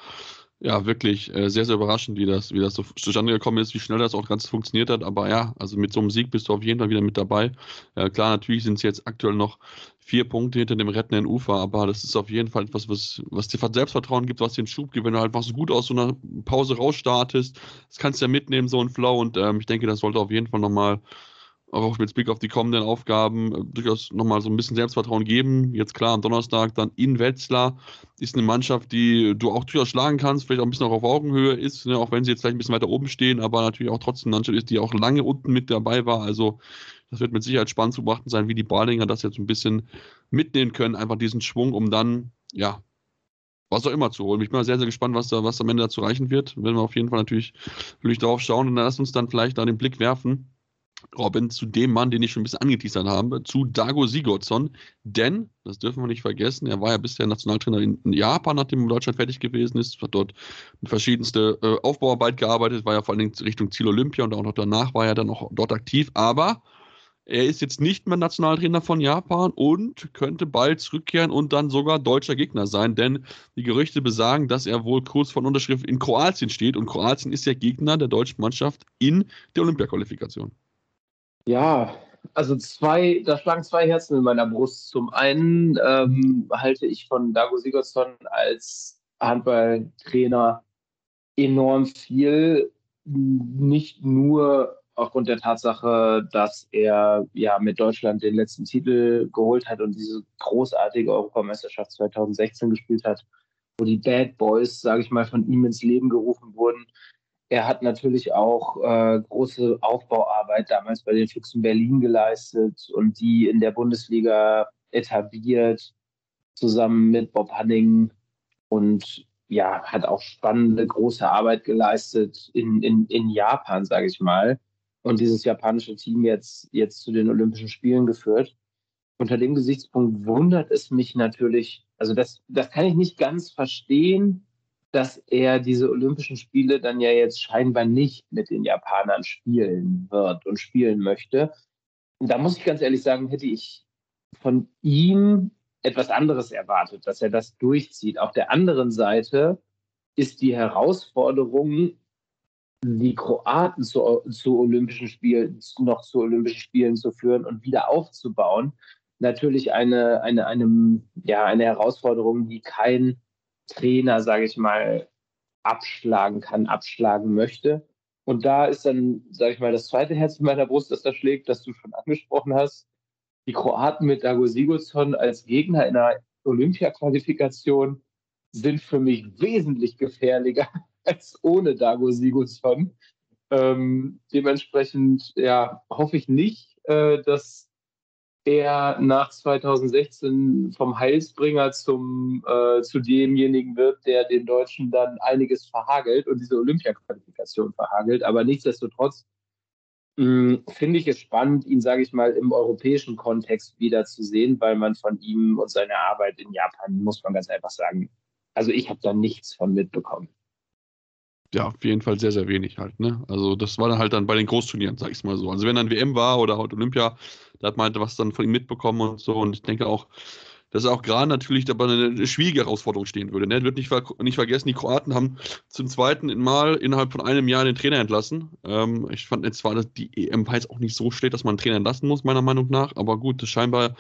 ja, wirklich äh, sehr, sehr überraschend, wie das, wie das so zustande gekommen ist, wie schnell das auch ganz funktioniert hat. Aber ja, also mit so einem Sieg bist du auf jeden Fall wieder mit dabei. Äh, klar, natürlich sind es jetzt aktuell noch vier Punkte hinter dem rettenden Ufer, aber das ist auf jeden Fall etwas, was, was dir Selbstvertrauen gibt, was dir einen Schub gibt, wenn du halt was so gut aus so einer Pause rausstartest. Das kannst du ja mitnehmen, so ein Flow. Und ähm, ich denke, das sollte auf jeden Fall nochmal auch mit Blick auf die kommenden Aufgaben äh, durchaus nochmal so ein bisschen Selbstvertrauen geben. Jetzt klar, am Donnerstag dann in Wetzlar ist eine Mannschaft, die du auch durchaus schlagen kannst, vielleicht auch ein bisschen auch auf Augenhöhe ist, ne, auch wenn sie jetzt vielleicht ein bisschen weiter oben stehen, aber natürlich auch trotzdem eine Mannschaft ist, die auch lange unten mit dabei war. Also das wird mit Sicherheit spannend zu beachten sein, wie die Balinger das jetzt ein bisschen mitnehmen können, einfach diesen Schwung, um dann, ja, was auch immer zu holen. Ich bin mal sehr, sehr gespannt, was da, was am Ende dazu reichen wird. Werden wir auf jeden Fall natürlich, natürlich drauf schauen und dann lass uns dann vielleicht da den Blick werfen Robin, zu dem Mann, den ich schon ein bisschen angeteasert habe, zu Dago Sigurdsson. Denn, das dürfen wir nicht vergessen, er war ja bisher Nationaltrainer in Japan, nachdem Deutschland fertig gewesen ist, hat dort verschiedenste äh, Aufbauarbeit gearbeitet, war ja vor allem Richtung Ziel Olympia und auch noch danach war er dann noch dort aktiv. Aber er ist jetzt nicht mehr Nationaltrainer von Japan und könnte bald zurückkehren und dann sogar deutscher Gegner sein, denn die Gerüchte besagen, dass er wohl kurz vor Unterschrift in Kroatien steht und Kroatien ist ja Gegner der deutschen Mannschaft in der Olympiaqualifikation. Ja, also zwei, da schlagen zwei Herzen in meiner Brust. Zum einen ähm, halte ich von Dago Sigurdsson als Handballtrainer enorm viel. Nicht nur aufgrund der Tatsache, dass er ja mit Deutschland den letzten Titel geholt hat und diese großartige Europameisterschaft 2016 gespielt hat, wo die Bad Boys, sage ich mal, von ihm ins Leben gerufen wurden, er hat natürlich auch äh, große Aufbauarbeit damals bei den Füchsen Berlin geleistet und die in der Bundesliga etabliert, zusammen mit Bob Hanning und ja, hat auch spannende, große Arbeit geleistet in, in, in Japan, sage ich mal. Und dieses japanische Team jetzt, jetzt zu den Olympischen Spielen geführt. Unter dem Gesichtspunkt wundert es mich natürlich, also das, das kann ich nicht ganz verstehen, dass er diese Olympischen Spiele dann ja jetzt scheinbar nicht mit den Japanern spielen wird und spielen möchte. Und da muss ich ganz ehrlich sagen, hätte ich von ihm etwas anderes erwartet, dass er das durchzieht. Auf der anderen Seite ist die Herausforderung, die Kroaten zu, zu Olympischen Spielen, noch zu Olympischen Spielen zu führen und wieder aufzubauen, natürlich eine, eine, eine, ja, eine Herausforderung, die kein Trainer, sage ich mal, abschlagen kann, abschlagen möchte. Und da ist dann, sage ich mal, das zweite Herz in meiner Brust, das da schlägt, das du schon angesprochen hast. Die Kroaten mit Dago Sigurdsson als Gegner in einer Olympia-Qualifikation sind für mich wesentlich gefährlicher als ohne Dago Sigurdsson. Ähm, dementsprechend ja, hoffe ich nicht, äh, dass er nach 2016 vom Heilsbringer zum, äh, zu demjenigen wird, der den Deutschen dann einiges verhagelt und diese Olympia-Qualifikation verhagelt. Aber nichtsdestotrotz hm, finde ich es spannend, ihn, sage ich mal, im europäischen Kontext wiederzusehen, weil man von ihm und seiner Arbeit in Japan, muss man ganz einfach sagen, also ich habe da nichts von mitbekommen ja, auf jeden Fall sehr, sehr wenig halt. Ne? Also das war dann halt dann bei den Großturnieren, sag ich mal so. Also wenn dann WM war oder halt Olympia, da hat man halt was dann von ihm mitbekommen und so. Und ich denke auch, dass auch gerade natürlich dabei eine schwierige Herausforderung stehen würde. Ne? Wird nicht, ver nicht vergessen, die Kroaten haben zum zweiten Mal innerhalb von einem Jahr den Trainer entlassen. Ähm, ich fand jetzt zwar, dass die EM war jetzt auch nicht so schlecht, dass man einen Trainer entlassen muss, meiner Meinung nach. Aber gut, das scheinbar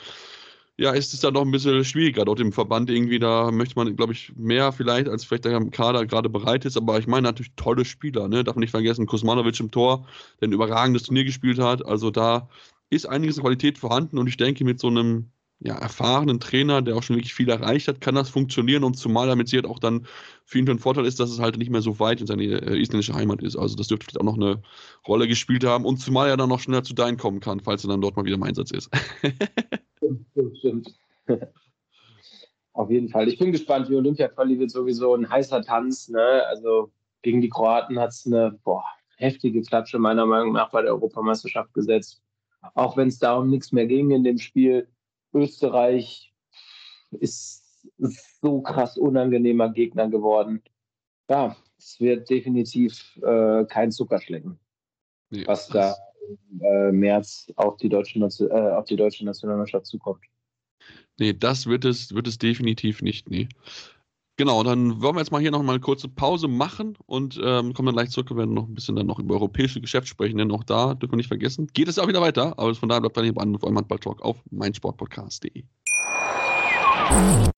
ja, ist es dann doch ein bisschen schwieriger dort im Verband irgendwie. Da möchte man, glaube ich, mehr vielleicht, als vielleicht der Kader gerade bereit ist. Aber ich meine natürlich tolle Spieler, ne? Darf man nicht vergessen, Kosmanovic im Tor, der ein überragendes Turnier gespielt hat. Also da ist einiges an Qualität vorhanden und ich denke, mit so einem ja, erfahrenen Trainer, der auch schon wirklich viel erreicht hat, kann das funktionieren und zumal damit sie halt auch dann für ihn ein Vorteil ist, dass es halt nicht mehr so weit in seine äh, isländische Heimat ist. Also das dürfte vielleicht auch noch eine Rolle gespielt haben und zumal er dann noch schneller zu dein kommen kann, falls er dann dort mal wieder im Einsatz ist. stimmt, stimmt. Auf jeden Fall. Ich bin gespannt. Die Olympia-Quali wird sowieso ein heißer Tanz. Ne? Also gegen die Kroaten hat es eine boah, heftige Klatsche meiner Meinung nach bei der Europameisterschaft gesetzt. Auch wenn es darum nichts mehr ging in dem Spiel. Österreich ist so krass unangenehmer Gegner geworden. Ja, es wird definitiv äh, kein Zuckerschlecken, nee, was da äh, März auf die, deutsche, äh, auf die deutsche Nationalmannschaft zukommt. Nee, das wird es, wird es definitiv nicht, nee. Genau, dann wollen wir jetzt mal hier noch mal eine kurze Pause machen und ähm, kommen dann gleich zurück und werden noch ein bisschen dann noch über europäische Geschäft sprechen, denn auch da dürfen wir nicht vergessen, geht es auch wieder weiter, aber von daher bleibt dann hier bei einem Handball-Talk auf meinsportpodcast.de.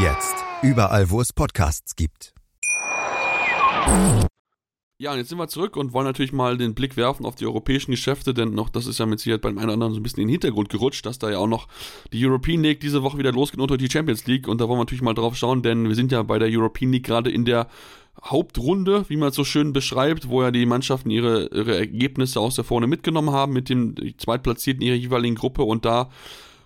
Jetzt. Überall, wo es Podcasts gibt. Ja, und jetzt sind wir zurück und wollen natürlich mal den Blick werfen auf die europäischen Geschäfte, denn noch, das ist ja mit Sicherheit beim einen oder anderen so ein bisschen in den Hintergrund gerutscht, dass da ja auch noch die European League diese Woche wieder losgeht unter die Champions League und da wollen wir natürlich mal drauf schauen, denn wir sind ja bei der European League gerade in der Hauptrunde, wie man es so schön beschreibt, wo ja die Mannschaften ihre, ihre Ergebnisse aus der Vorne mitgenommen haben mit dem Zweitplatzierten ihrer jeweiligen Gruppe und da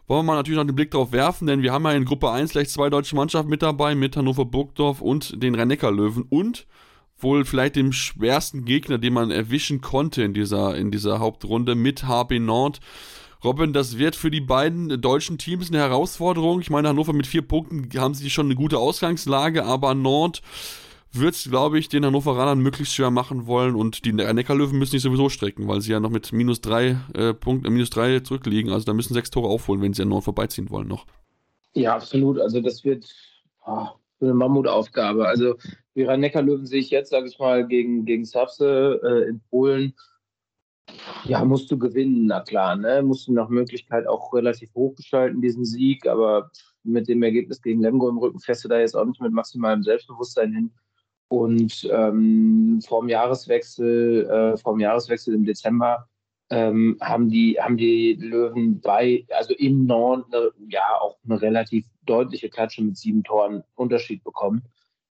wollen wir mal natürlich noch den Blick drauf werfen, denn wir haben ja in Gruppe 1 gleich zwei deutsche Mannschaften mit dabei, mit Hannover Burgdorf und den rhein löwen und wohl vielleicht dem schwersten Gegner, den man erwischen konnte in dieser, in dieser Hauptrunde mit HB Nord. Robin, das wird für die beiden deutschen Teams eine Herausforderung. Ich meine, Hannover mit vier Punkten haben sie schon eine gute Ausgangslage, aber Nord wird es, glaube ich, den Hannoveranern möglichst schwer machen wollen und die Neckarlöwen müssen sich sowieso strecken, weil sie ja noch mit minus drei äh, Punkten, äh, minus drei zurückliegen. Also da müssen sechs Tore aufholen, wenn sie an Nord vorbeiziehen wollen noch. Ja, absolut. Also das wird oh, eine Mammutaufgabe. Also die Rhein-Neckar-Löwen sehe ich jetzt, sage ich mal, gegen, gegen Sapse äh, in Polen. Ja, musst du gewinnen, na klar. Ne? Musst du nach Möglichkeit auch relativ hoch gestalten, diesen Sieg. Aber mit dem Ergebnis gegen Lemgo im Rücken fährst du da jetzt auch nicht mit maximalem Selbstbewusstsein hin. Und ähm, vorm Jahreswechsel, äh, vorm Jahreswechsel im Dezember ähm, haben die haben die Löwen bei, also im Norden, ne, ja auch eine relativ deutliche Klatsche mit sieben Toren Unterschied bekommen.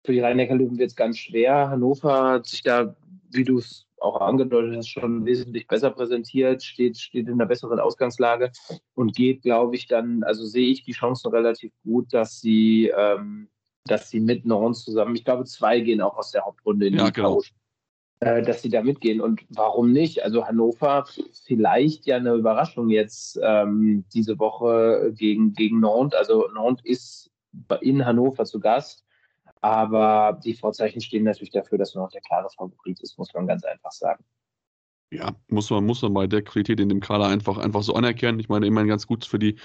Für die Rhein-Neckar-Löwen wird es ganz schwer. Hannover hat sich da, wie du es auch angedeutet hast, schon wesentlich besser präsentiert, steht, steht in einer besseren Ausgangslage und geht, glaube ich, dann, also sehe ich die Chancen relativ gut, dass sie ähm, dass sie mit Nord zusammen, ich glaube, zwei gehen auch aus der Hauptrunde in ja, die genau. äh, dass sie da mitgehen. Und warum nicht? Also Hannover, vielleicht ja eine Überraschung jetzt ähm, diese Woche gegen, gegen Nantes. Also Nantes ist in Hannover zu Gast. Aber die Vorzeichen stehen natürlich dafür, dass Nantes der klare Favorit ist, muss man ganz einfach sagen. Ja, muss man, muss man bei der Qualität in dem Kader einfach, einfach so anerkennen. Ich meine, immerhin ganz gut für die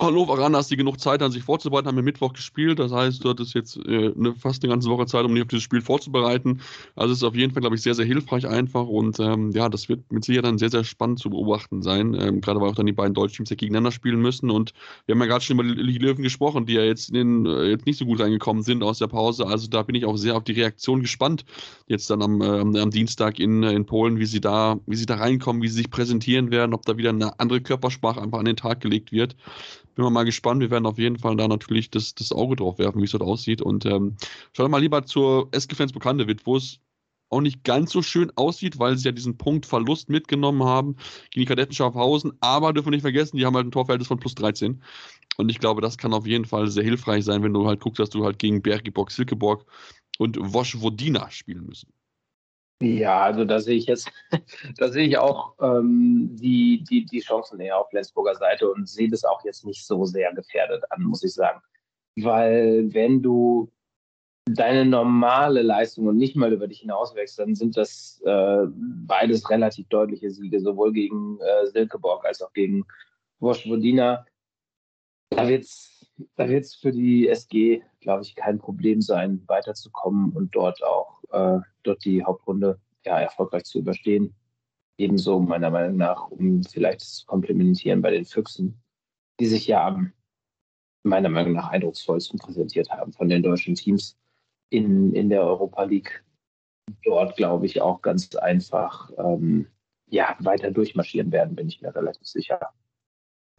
Hannoveraner hast die genug Zeit an sich vorzubereiten, haben wir Mittwoch gespielt. Das heißt, du hattest jetzt äh, eine, fast eine ganze Woche Zeit, um dich auf dieses Spiel vorzubereiten. Also es ist auf jeden Fall, glaube ich, sehr, sehr hilfreich einfach. Und ähm, ja, das wird mit Sicherheit dann sehr, sehr spannend zu beobachten sein. Ähm, gerade weil auch dann die beiden Deutschteams ja gegeneinander spielen müssen. Und wir haben ja gerade schon über die Löwen gesprochen, die ja jetzt, in, äh, jetzt nicht so gut reingekommen sind aus der Pause. Also da bin ich auch sehr auf die Reaktion gespannt. Jetzt dann am, äh, am Dienstag in, in Polen, wie sie da, wie sie da reinkommen, wie sie sich präsentieren werden, ob da wieder eine andere Körpersprache einfach an den Tag gelegt wird bin mal gespannt. Wir werden auf jeden Fall da natürlich das, das Auge drauf werfen, wie es dort aussieht. Und ähm, schaut mal lieber zur SG Fans Bekannte wo es auch nicht ganz so schön aussieht, weil sie ja diesen Punkt Verlust mitgenommen haben gegen die Kadetten Schaffhausen. Aber dürfen wir nicht vergessen, die haben halt ein Torverhältnis von plus 13. Und ich glaube, das kann auf jeden Fall sehr hilfreich sein, wenn du halt guckst, dass du halt gegen Bergiborg, Silkeborg und Wosch-Wodina spielen müssen. Ja, also da sehe ich jetzt, da sehe ich auch ähm, die, die, die Chancen eher auf Flensburger Seite und sehe das auch jetzt nicht so sehr gefährdet an, muss ich sagen. Weil wenn du deine normale Leistung und nicht mal über dich hinauswächst, dann sind das äh, beides relativ deutliche Siege, sowohl gegen äh, Silkeborg als auch gegen Vojvodina. Da wird es da wird's für die SG, glaube ich, kein Problem sein, weiterzukommen und dort auch äh, dort die Hauptrunde ja, erfolgreich zu überstehen. Ebenso meiner Meinung nach, um vielleicht zu komplementieren bei den Füchsen, die sich ja am meiner Meinung nach eindrucksvollsten präsentiert haben von den deutschen Teams in, in der Europa League. Dort, glaube ich, auch ganz einfach ähm, ja, weiter durchmarschieren werden, bin ich mir relativ sicher.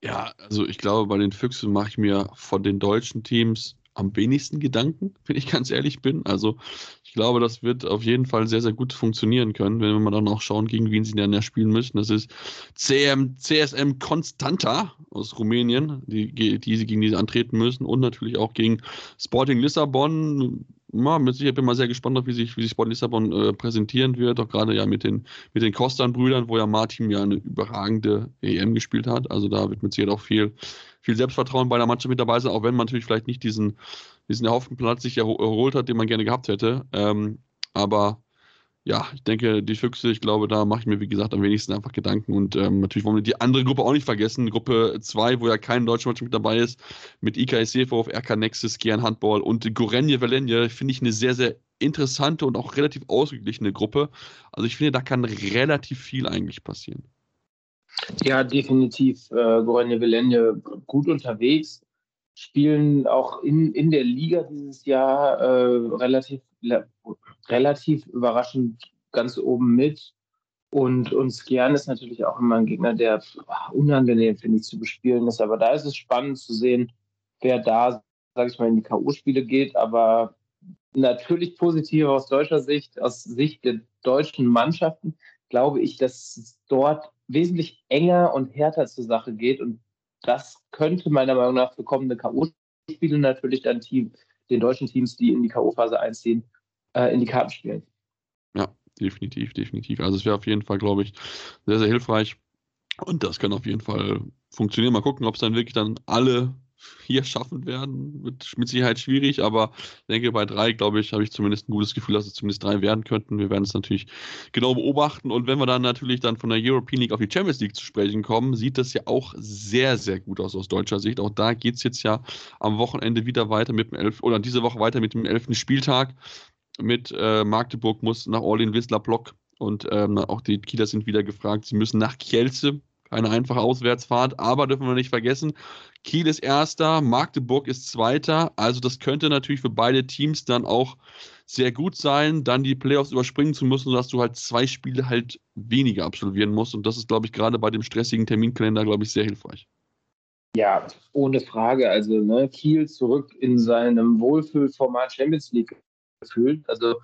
Ja, also ich glaube, bei den Füchsen mache ich mir von den deutschen Teams am wenigsten Gedanken, wenn ich ganz ehrlich bin. Also ich glaube, das wird auf jeden Fall sehr, sehr gut funktionieren können, wenn wir dann auch schauen, gegen wen sie dann ja spielen müssen. Das ist CM, CSM Constanta aus Rumänien, die, die sie gegen diese antreten müssen und natürlich auch gegen Sporting Lissabon ja, mit Sicherheit bin mal sehr gespannt auf, wie sich, wie sich Sport Lissabon äh, präsentieren wird. Auch gerade ja mit den, mit den Kostan-Brüdern, wo ja Martin ja eine überragende EM gespielt hat. Also da wird mit Sicherheit auch viel, viel Selbstvertrauen bei der Mannschaft mit dabei sein, auch wenn man natürlich vielleicht nicht diesen, diesen erhofften Platz sich erholt hat, den man gerne gehabt hätte. Ähm, aber ja, ich denke, die Füchse, ich glaube, da mache ich mir, wie gesagt, am wenigsten einfach Gedanken. Und ähm, natürlich wollen wir die andere Gruppe auch nicht vergessen. Gruppe 2, wo ja kein deutscher Mannschaft mit dabei ist, mit IKS Seefhof, RK Nexus, Gern Handball und Gorenje Velenje, finde ich eine sehr, sehr interessante und auch relativ ausgeglichene Gruppe. Also ich finde, da kann relativ viel eigentlich passieren. Ja, definitiv. Äh, Gorenje Velenje gut unterwegs spielen auch in, in der Liga dieses Jahr äh, relativ, relativ überraschend ganz oben mit. Und, und Skian ist natürlich auch immer ein Gegner, der ach, unangenehm, finde ich, zu bespielen ist. Aber da ist es spannend zu sehen, wer da, sage ich mal, in die K.O.-Spiele geht. Aber natürlich positiv aus deutscher Sicht, aus Sicht der deutschen Mannschaften, glaube ich, dass es dort wesentlich enger und härter zur Sache geht und das könnte meiner Meinung nach für kommende K.O.-Spiele natürlich dann Team, den deutschen Teams, die in die K.O.-Phase einziehen, äh, in die Karten spielen. Ja, definitiv, definitiv. Also es wäre auf jeden Fall, glaube ich, sehr, sehr hilfreich. Und das kann auf jeden Fall funktionieren. Mal gucken, ob es dann wirklich dann alle hier schaffen werden. Wird mit Sicherheit schwierig, aber denke, bei drei, glaube ich, habe ich zumindest ein gutes Gefühl, dass es zumindest drei werden könnten. Wir werden es natürlich genau beobachten. Und wenn wir dann natürlich dann von der European League auf die Champions League zu sprechen kommen, sieht das ja auch sehr, sehr gut aus aus deutscher Sicht. Auch da geht es jetzt ja am Wochenende wieder weiter mit dem elf oder diese Woche weiter mit dem elften Spieltag. Mit äh, Magdeburg muss nach Orlin Wisla Block und ähm, auch die Kieler sind wieder gefragt. Sie müssen nach Kielce keine einfache Auswärtsfahrt, aber dürfen wir nicht vergessen, Kiel ist Erster, Magdeburg ist Zweiter. Also das könnte natürlich für beide Teams dann auch sehr gut sein, dann die Playoffs überspringen zu müssen, sodass du halt zwei Spiele halt weniger absolvieren musst. Und das ist, glaube ich, gerade bei dem stressigen Terminkalender, glaube ich, sehr hilfreich. Ja, ohne Frage. Also ne, Kiel zurück in seinem Wohlfühlformat Champions League gefühlt. Also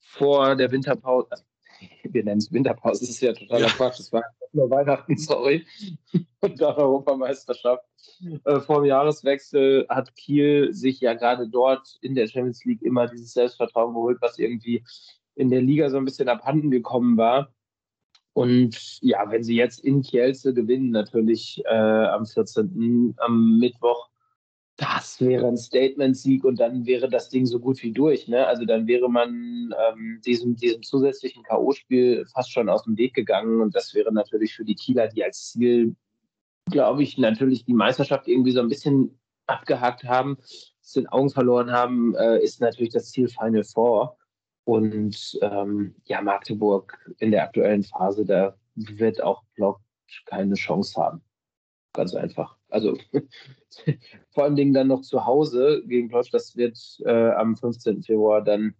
vor der Winterpause, wir nennen es Winterpause, das ist ja totaler ja. Quatsch. Das war nur Weihnachten, sorry, und dann Europameisterschaft. Äh, vor dem Jahreswechsel hat Kiel sich ja gerade dort in der Champions League immer dieses Selbstvertrauen geholt, was irgendwie in der Liga so ein bisschen abhanden gekommen war. Und ja, wenn sie jetzt in Kielce gewinnen, natürlich äh, am 14. am Mittwoch, das wäre ein Statement-Sieg und dann wäre das Ding so gut wie durch. Ne? Also dann wäre man ähm, diesem, diesem zusätzlichen K.O.-Spiel fast schon aus dem Weg gegangen und das wäre natürlich für die Kieler, die als Ziel, glaube ich, natürlich die Meisterschaft irgendwie so ein bisschen abgehakt haben, aus den Augen verloren haben, äh, ist natürlich das Ziel Final Four. Und ähm, ja, Magdeburg in der aktuellen Phase, da wird auch Block keine Chance haben. Ganz einfach. Also vor allen Dingen dann noch zu Hause gegen Plotsch, das wird äh, am 15. Februar dann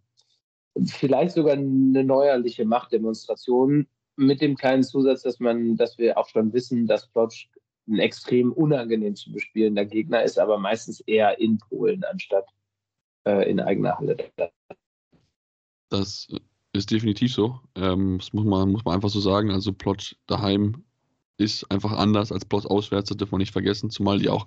vielleicht sogar eine neuerliche Machtdemonstration mit dem kleinen Zusatz, dass man, dass wir auch schon wissen, dass Plotsch ein extrem unangenehm zu bespielender Gegner ist, aber meistens eher in Polen anstatt äh, in eigener Halle. Das ist definitiv so. Ähm, das muss man, muss man einfach so sagen. Also Plotsch daheim ist einfach anders als bloß auswärts, das dürfen wir nicht vergessen, zumal die auch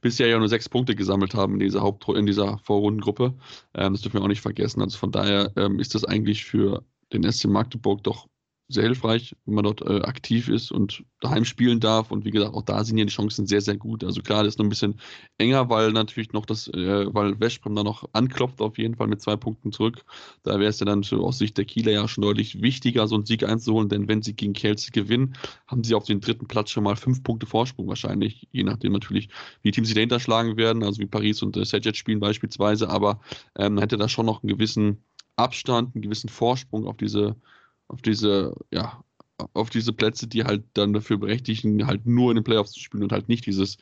bisher ja nur sechs Punkte gesammelt haben in dieser Haupt in dieser Vorrundengruppe. Ähm, das dürfen wir auch nicht vergessen. Also von daher ähm, ist das eigentlich für den SC Magdeburg doch sehr hilfreich, wenn man dort äh, aktiv ist und daheim spielen darf. Und wie gesagt, auch da sind ja die Chancen sehr, sehr gut. Also klar, das ist noch ein bisschen enger, weil natürlich noch das, äh, weil Westbrom da noch anklopft, auf jeden Fall mit zwei Punkten zurück. Da wäre es ja dann aus Sicht der Kieler ja schon deutlich wichtiger, so einen Sieg einzuholen, denn wenn sie gegen Chelsea gewinnen, haben sie auf den dritten Platz schon mal fünf Punkte Vorsprung wahrscheinlich, je nachdem natürlich, wie Teams sich dahinter schlagen werden, also wie Paris und äh, Sajet spielen beispielsweise, aber ähm, hätte da schon noch einen gewissen Abstand, einen gewissen Vorsprung auf diese auf diese, ja, auf diese Plätze, die halt dann dafür berechtigen, halt nur in den Playoffs zu spielen und halt nicht dieses,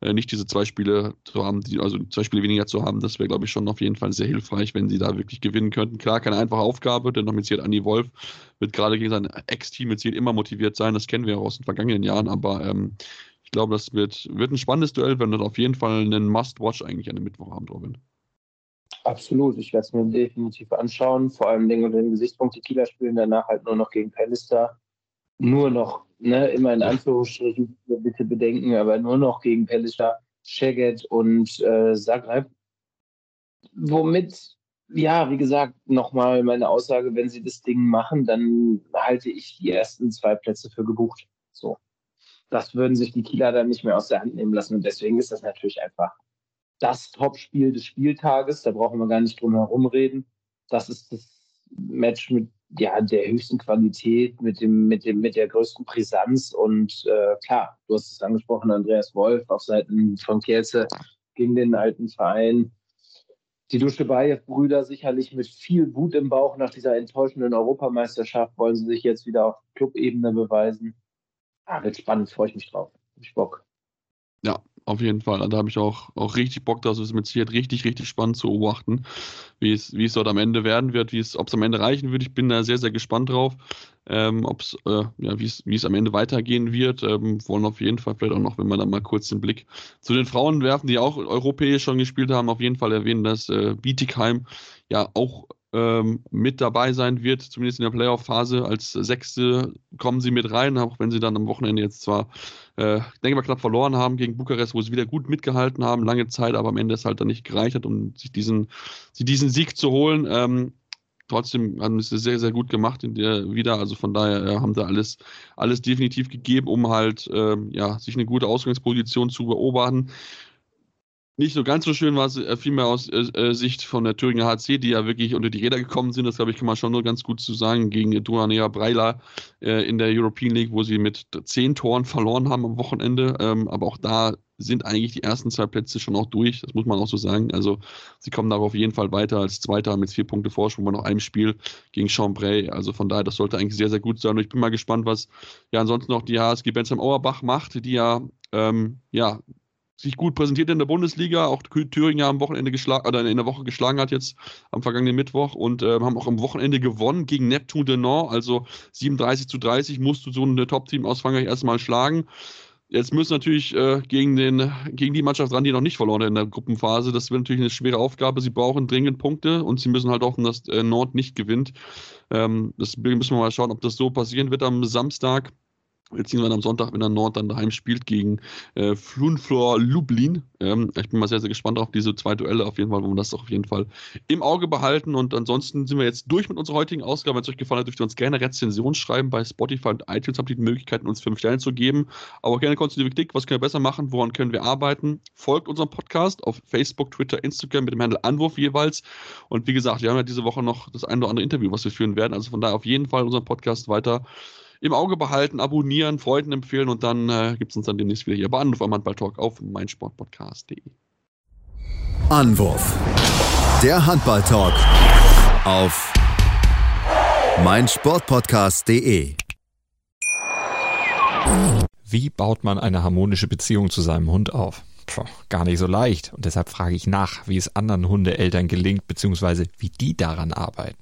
äh, nicht diese zwei Spiele zu haben, die, also zwei Spiele weniger zu haben, das wäre, glaube ich, schon auf jeden Fall sehr hilfreich, wenn sie da wirklich gewinnen könnten. Klar, keine einfache Aufgabe, denn noch mit Andy Wolf wird gerade gegen sein Ex-Team mit immer motiviert sein, das kennen wir auch aus den vergangenen Jahren, aber ähm, ich glaube, das wird, wird ein spannendes Duell, wenn das auf jeden Fall einen Must-Watch eigentlich an dem Mittwochabend, Robin. Absolut, ich werde es mir definitiv anschauen. Vor allem Dingen unter dem Gesichtspunkt, die Kieler spielen danach halt nur noch gegen Pallister. Nur noch, ne, immer in Anführungsstrichen, bitte bedenken, aber nur noch gegen Pallister, Szeged und äh, Zagreb. Womit, ja, wie gesagt, nochmal meine Aussage, wenn sie das Ding machen, dann halte ich die ersten zwei Plätze für gebucht. So. Das würden sich die Kieler dann nicht mehr aus der Hand nehmen lassen und deswegen ist das natürlich einfach das Topspiel des Spieltages. Da brauchen wir gar nicht drum herum reden. Das ist das Match mit ja, der höchsten Qualität, mit, dem, mit, dem, mit der größten Brisanz. Und äh, klar, du hast es angesprochen, Andreas Wolf auf Seiten von Kielce gegen den alten Verein. Die Duschebaev-Brüder sicherlich mit viel Wut im Bauch nach dieser enttäuschenden Europameisterschaft wollen sie sich jetzt wieder auf Clubebene beweisen. Ah, wird spannend, freue ich mich drauf. Hab ich Bock. Ja, auf jeden Fall. Da habe ich auch, auch richtig Bock, das ist mit Sicherheit richtig, richtig spannend zu beobachten, wie es, wie es dort am Ende werden wird, wie es, ob es am Ende reichen wird. Ich bin da sehr, sehr gespannt drauf, ähm, ob es, äh, ja, wie es, wie es am Ende weitergehen wird. Ähm, wollen auf jeden Fall vielleicht auch noch, wenn wir da mal kurz den Blick zu den Frauen werfen, die auch europäisch schon gespielt haben, auf jeden Fall erwähnen, dass äh, Bietigheim ja auch ähm, mit dabei sein wird, zumindest in der Playoff-Phase. Als Sechste kommen sie mit rein, auch wenn sie dann am Wochenende jetzt zwar, äh, denke mal, knapp verloren haben gegen Bukarest, wo sie wieder gut mitgehalten haben, lange Zeit, aber am Ende es halt dann nicht gereicht hat, um sich diesen, sich diesen Sieg zu holen. Ähm, trotzdem haben sie es sehr, sehr gut gemacht in der wieder. Also von daher äh, haben sie alles, alles definitiv gegeben, um halt ähm, ja, sich eine gute Ausgangsposition zu beobachten. Nicht so ganz so schön war es äh, vielmehr aus äh, äh Sicht von der Thüringer HC, die ja wirklich unter die Räder gekommen sind. Das, glaube ich, kann man schon nur ganz gut zu sagen, gegen Duranea Breila äh, in der European League, wo sie mit zehn Toren verloren haben am Wochenende. Ähm, aber auch da sind eigentlich die ersten zwei Plätze schon auch durch. Das muss man auch so sagen. Also sie kommen da auf jeden Fall weiter als Zweiter mit vier Punkte Vorsprung bei noch einem Spiel gegen Chambray. Also von daher, das sollte eigentlich sehr, sehr gut sein. Und ich bin mal gespannt, was ja ansonsten noch die HSG Bensheim Auerbach macht, die ja, ähm, ja sich gut präsentiert in der Bundesliga, auch Thüringen am Wochenende geschlagen oder in der Woche geschlagen hat jetzt am vergangenen Mittwoch und äh, haben auch am Wochenende gewonnen gegen Neptun de Nord, also 37 zu 30 musst du so ein Top-Team aus Frankreich erstmal schlagen. Jetzt müssen natürlich äh, gegen, den, gegen die Mannschaft ran, die noch nicht verloren hat in der Gruppenphase. Das wird natürlich eine schwere Aufgabe. Sie brauchen dringend Punkte und sie müssen halt hoffen, dass äh, Nord nicht gewinnt. Ähm, das müssen wir mal schauen, ob das so passieren wird am Samstag beziehungsweise am Sonntag, wenn der Nord dann daheim spielt gegen äh, Flunflor Lublin. Ähm, ich bin mal sehr, sehr gespannt auf diese zwei Duelle auf jeden Fall, wo wir das auf jeden Fall im Auge behalten. Und ansonsten sind wir jetzt durch mit unserer heutigen Ausgabe. Wenn es euch gefallen hat, dürft ihr uns gerne Rezension schreiben bei Spotify und iTunes. Habt ihr die Möglichkeit, uns fünf Sterne zu geben. Aber gerne konstruktive Kritik. Was können wir besser machen? Woran können wir arbeiten? Folgt unserem Podcast auf Facebook, Twitter, Instagram mit dem Handel Anwurf jeweils. Und wie gesagt, wir haben ja diese Woche noch das ein oder andere Interview, was wir führen werden. Also von daher auf jeden Fall unseren Podcast weiter im Auge behalten, abonnieren, Freunden empfehlen und dann äh, gibt es uns dann demnächst wieder hier bei Anruf am Handball Talk auf meinsportpodcast.de. Anwurf. Der Handball Talk auf meinsportpodcast.de. Wie baut man eine harmonische Beziehung zu seinem Hund auf? Puh, gar nicht so leicht. Und deshalb frage ich nach, wie es anderen Hundeeltern gelingt, beziehungsweise wie die daran arbeiten.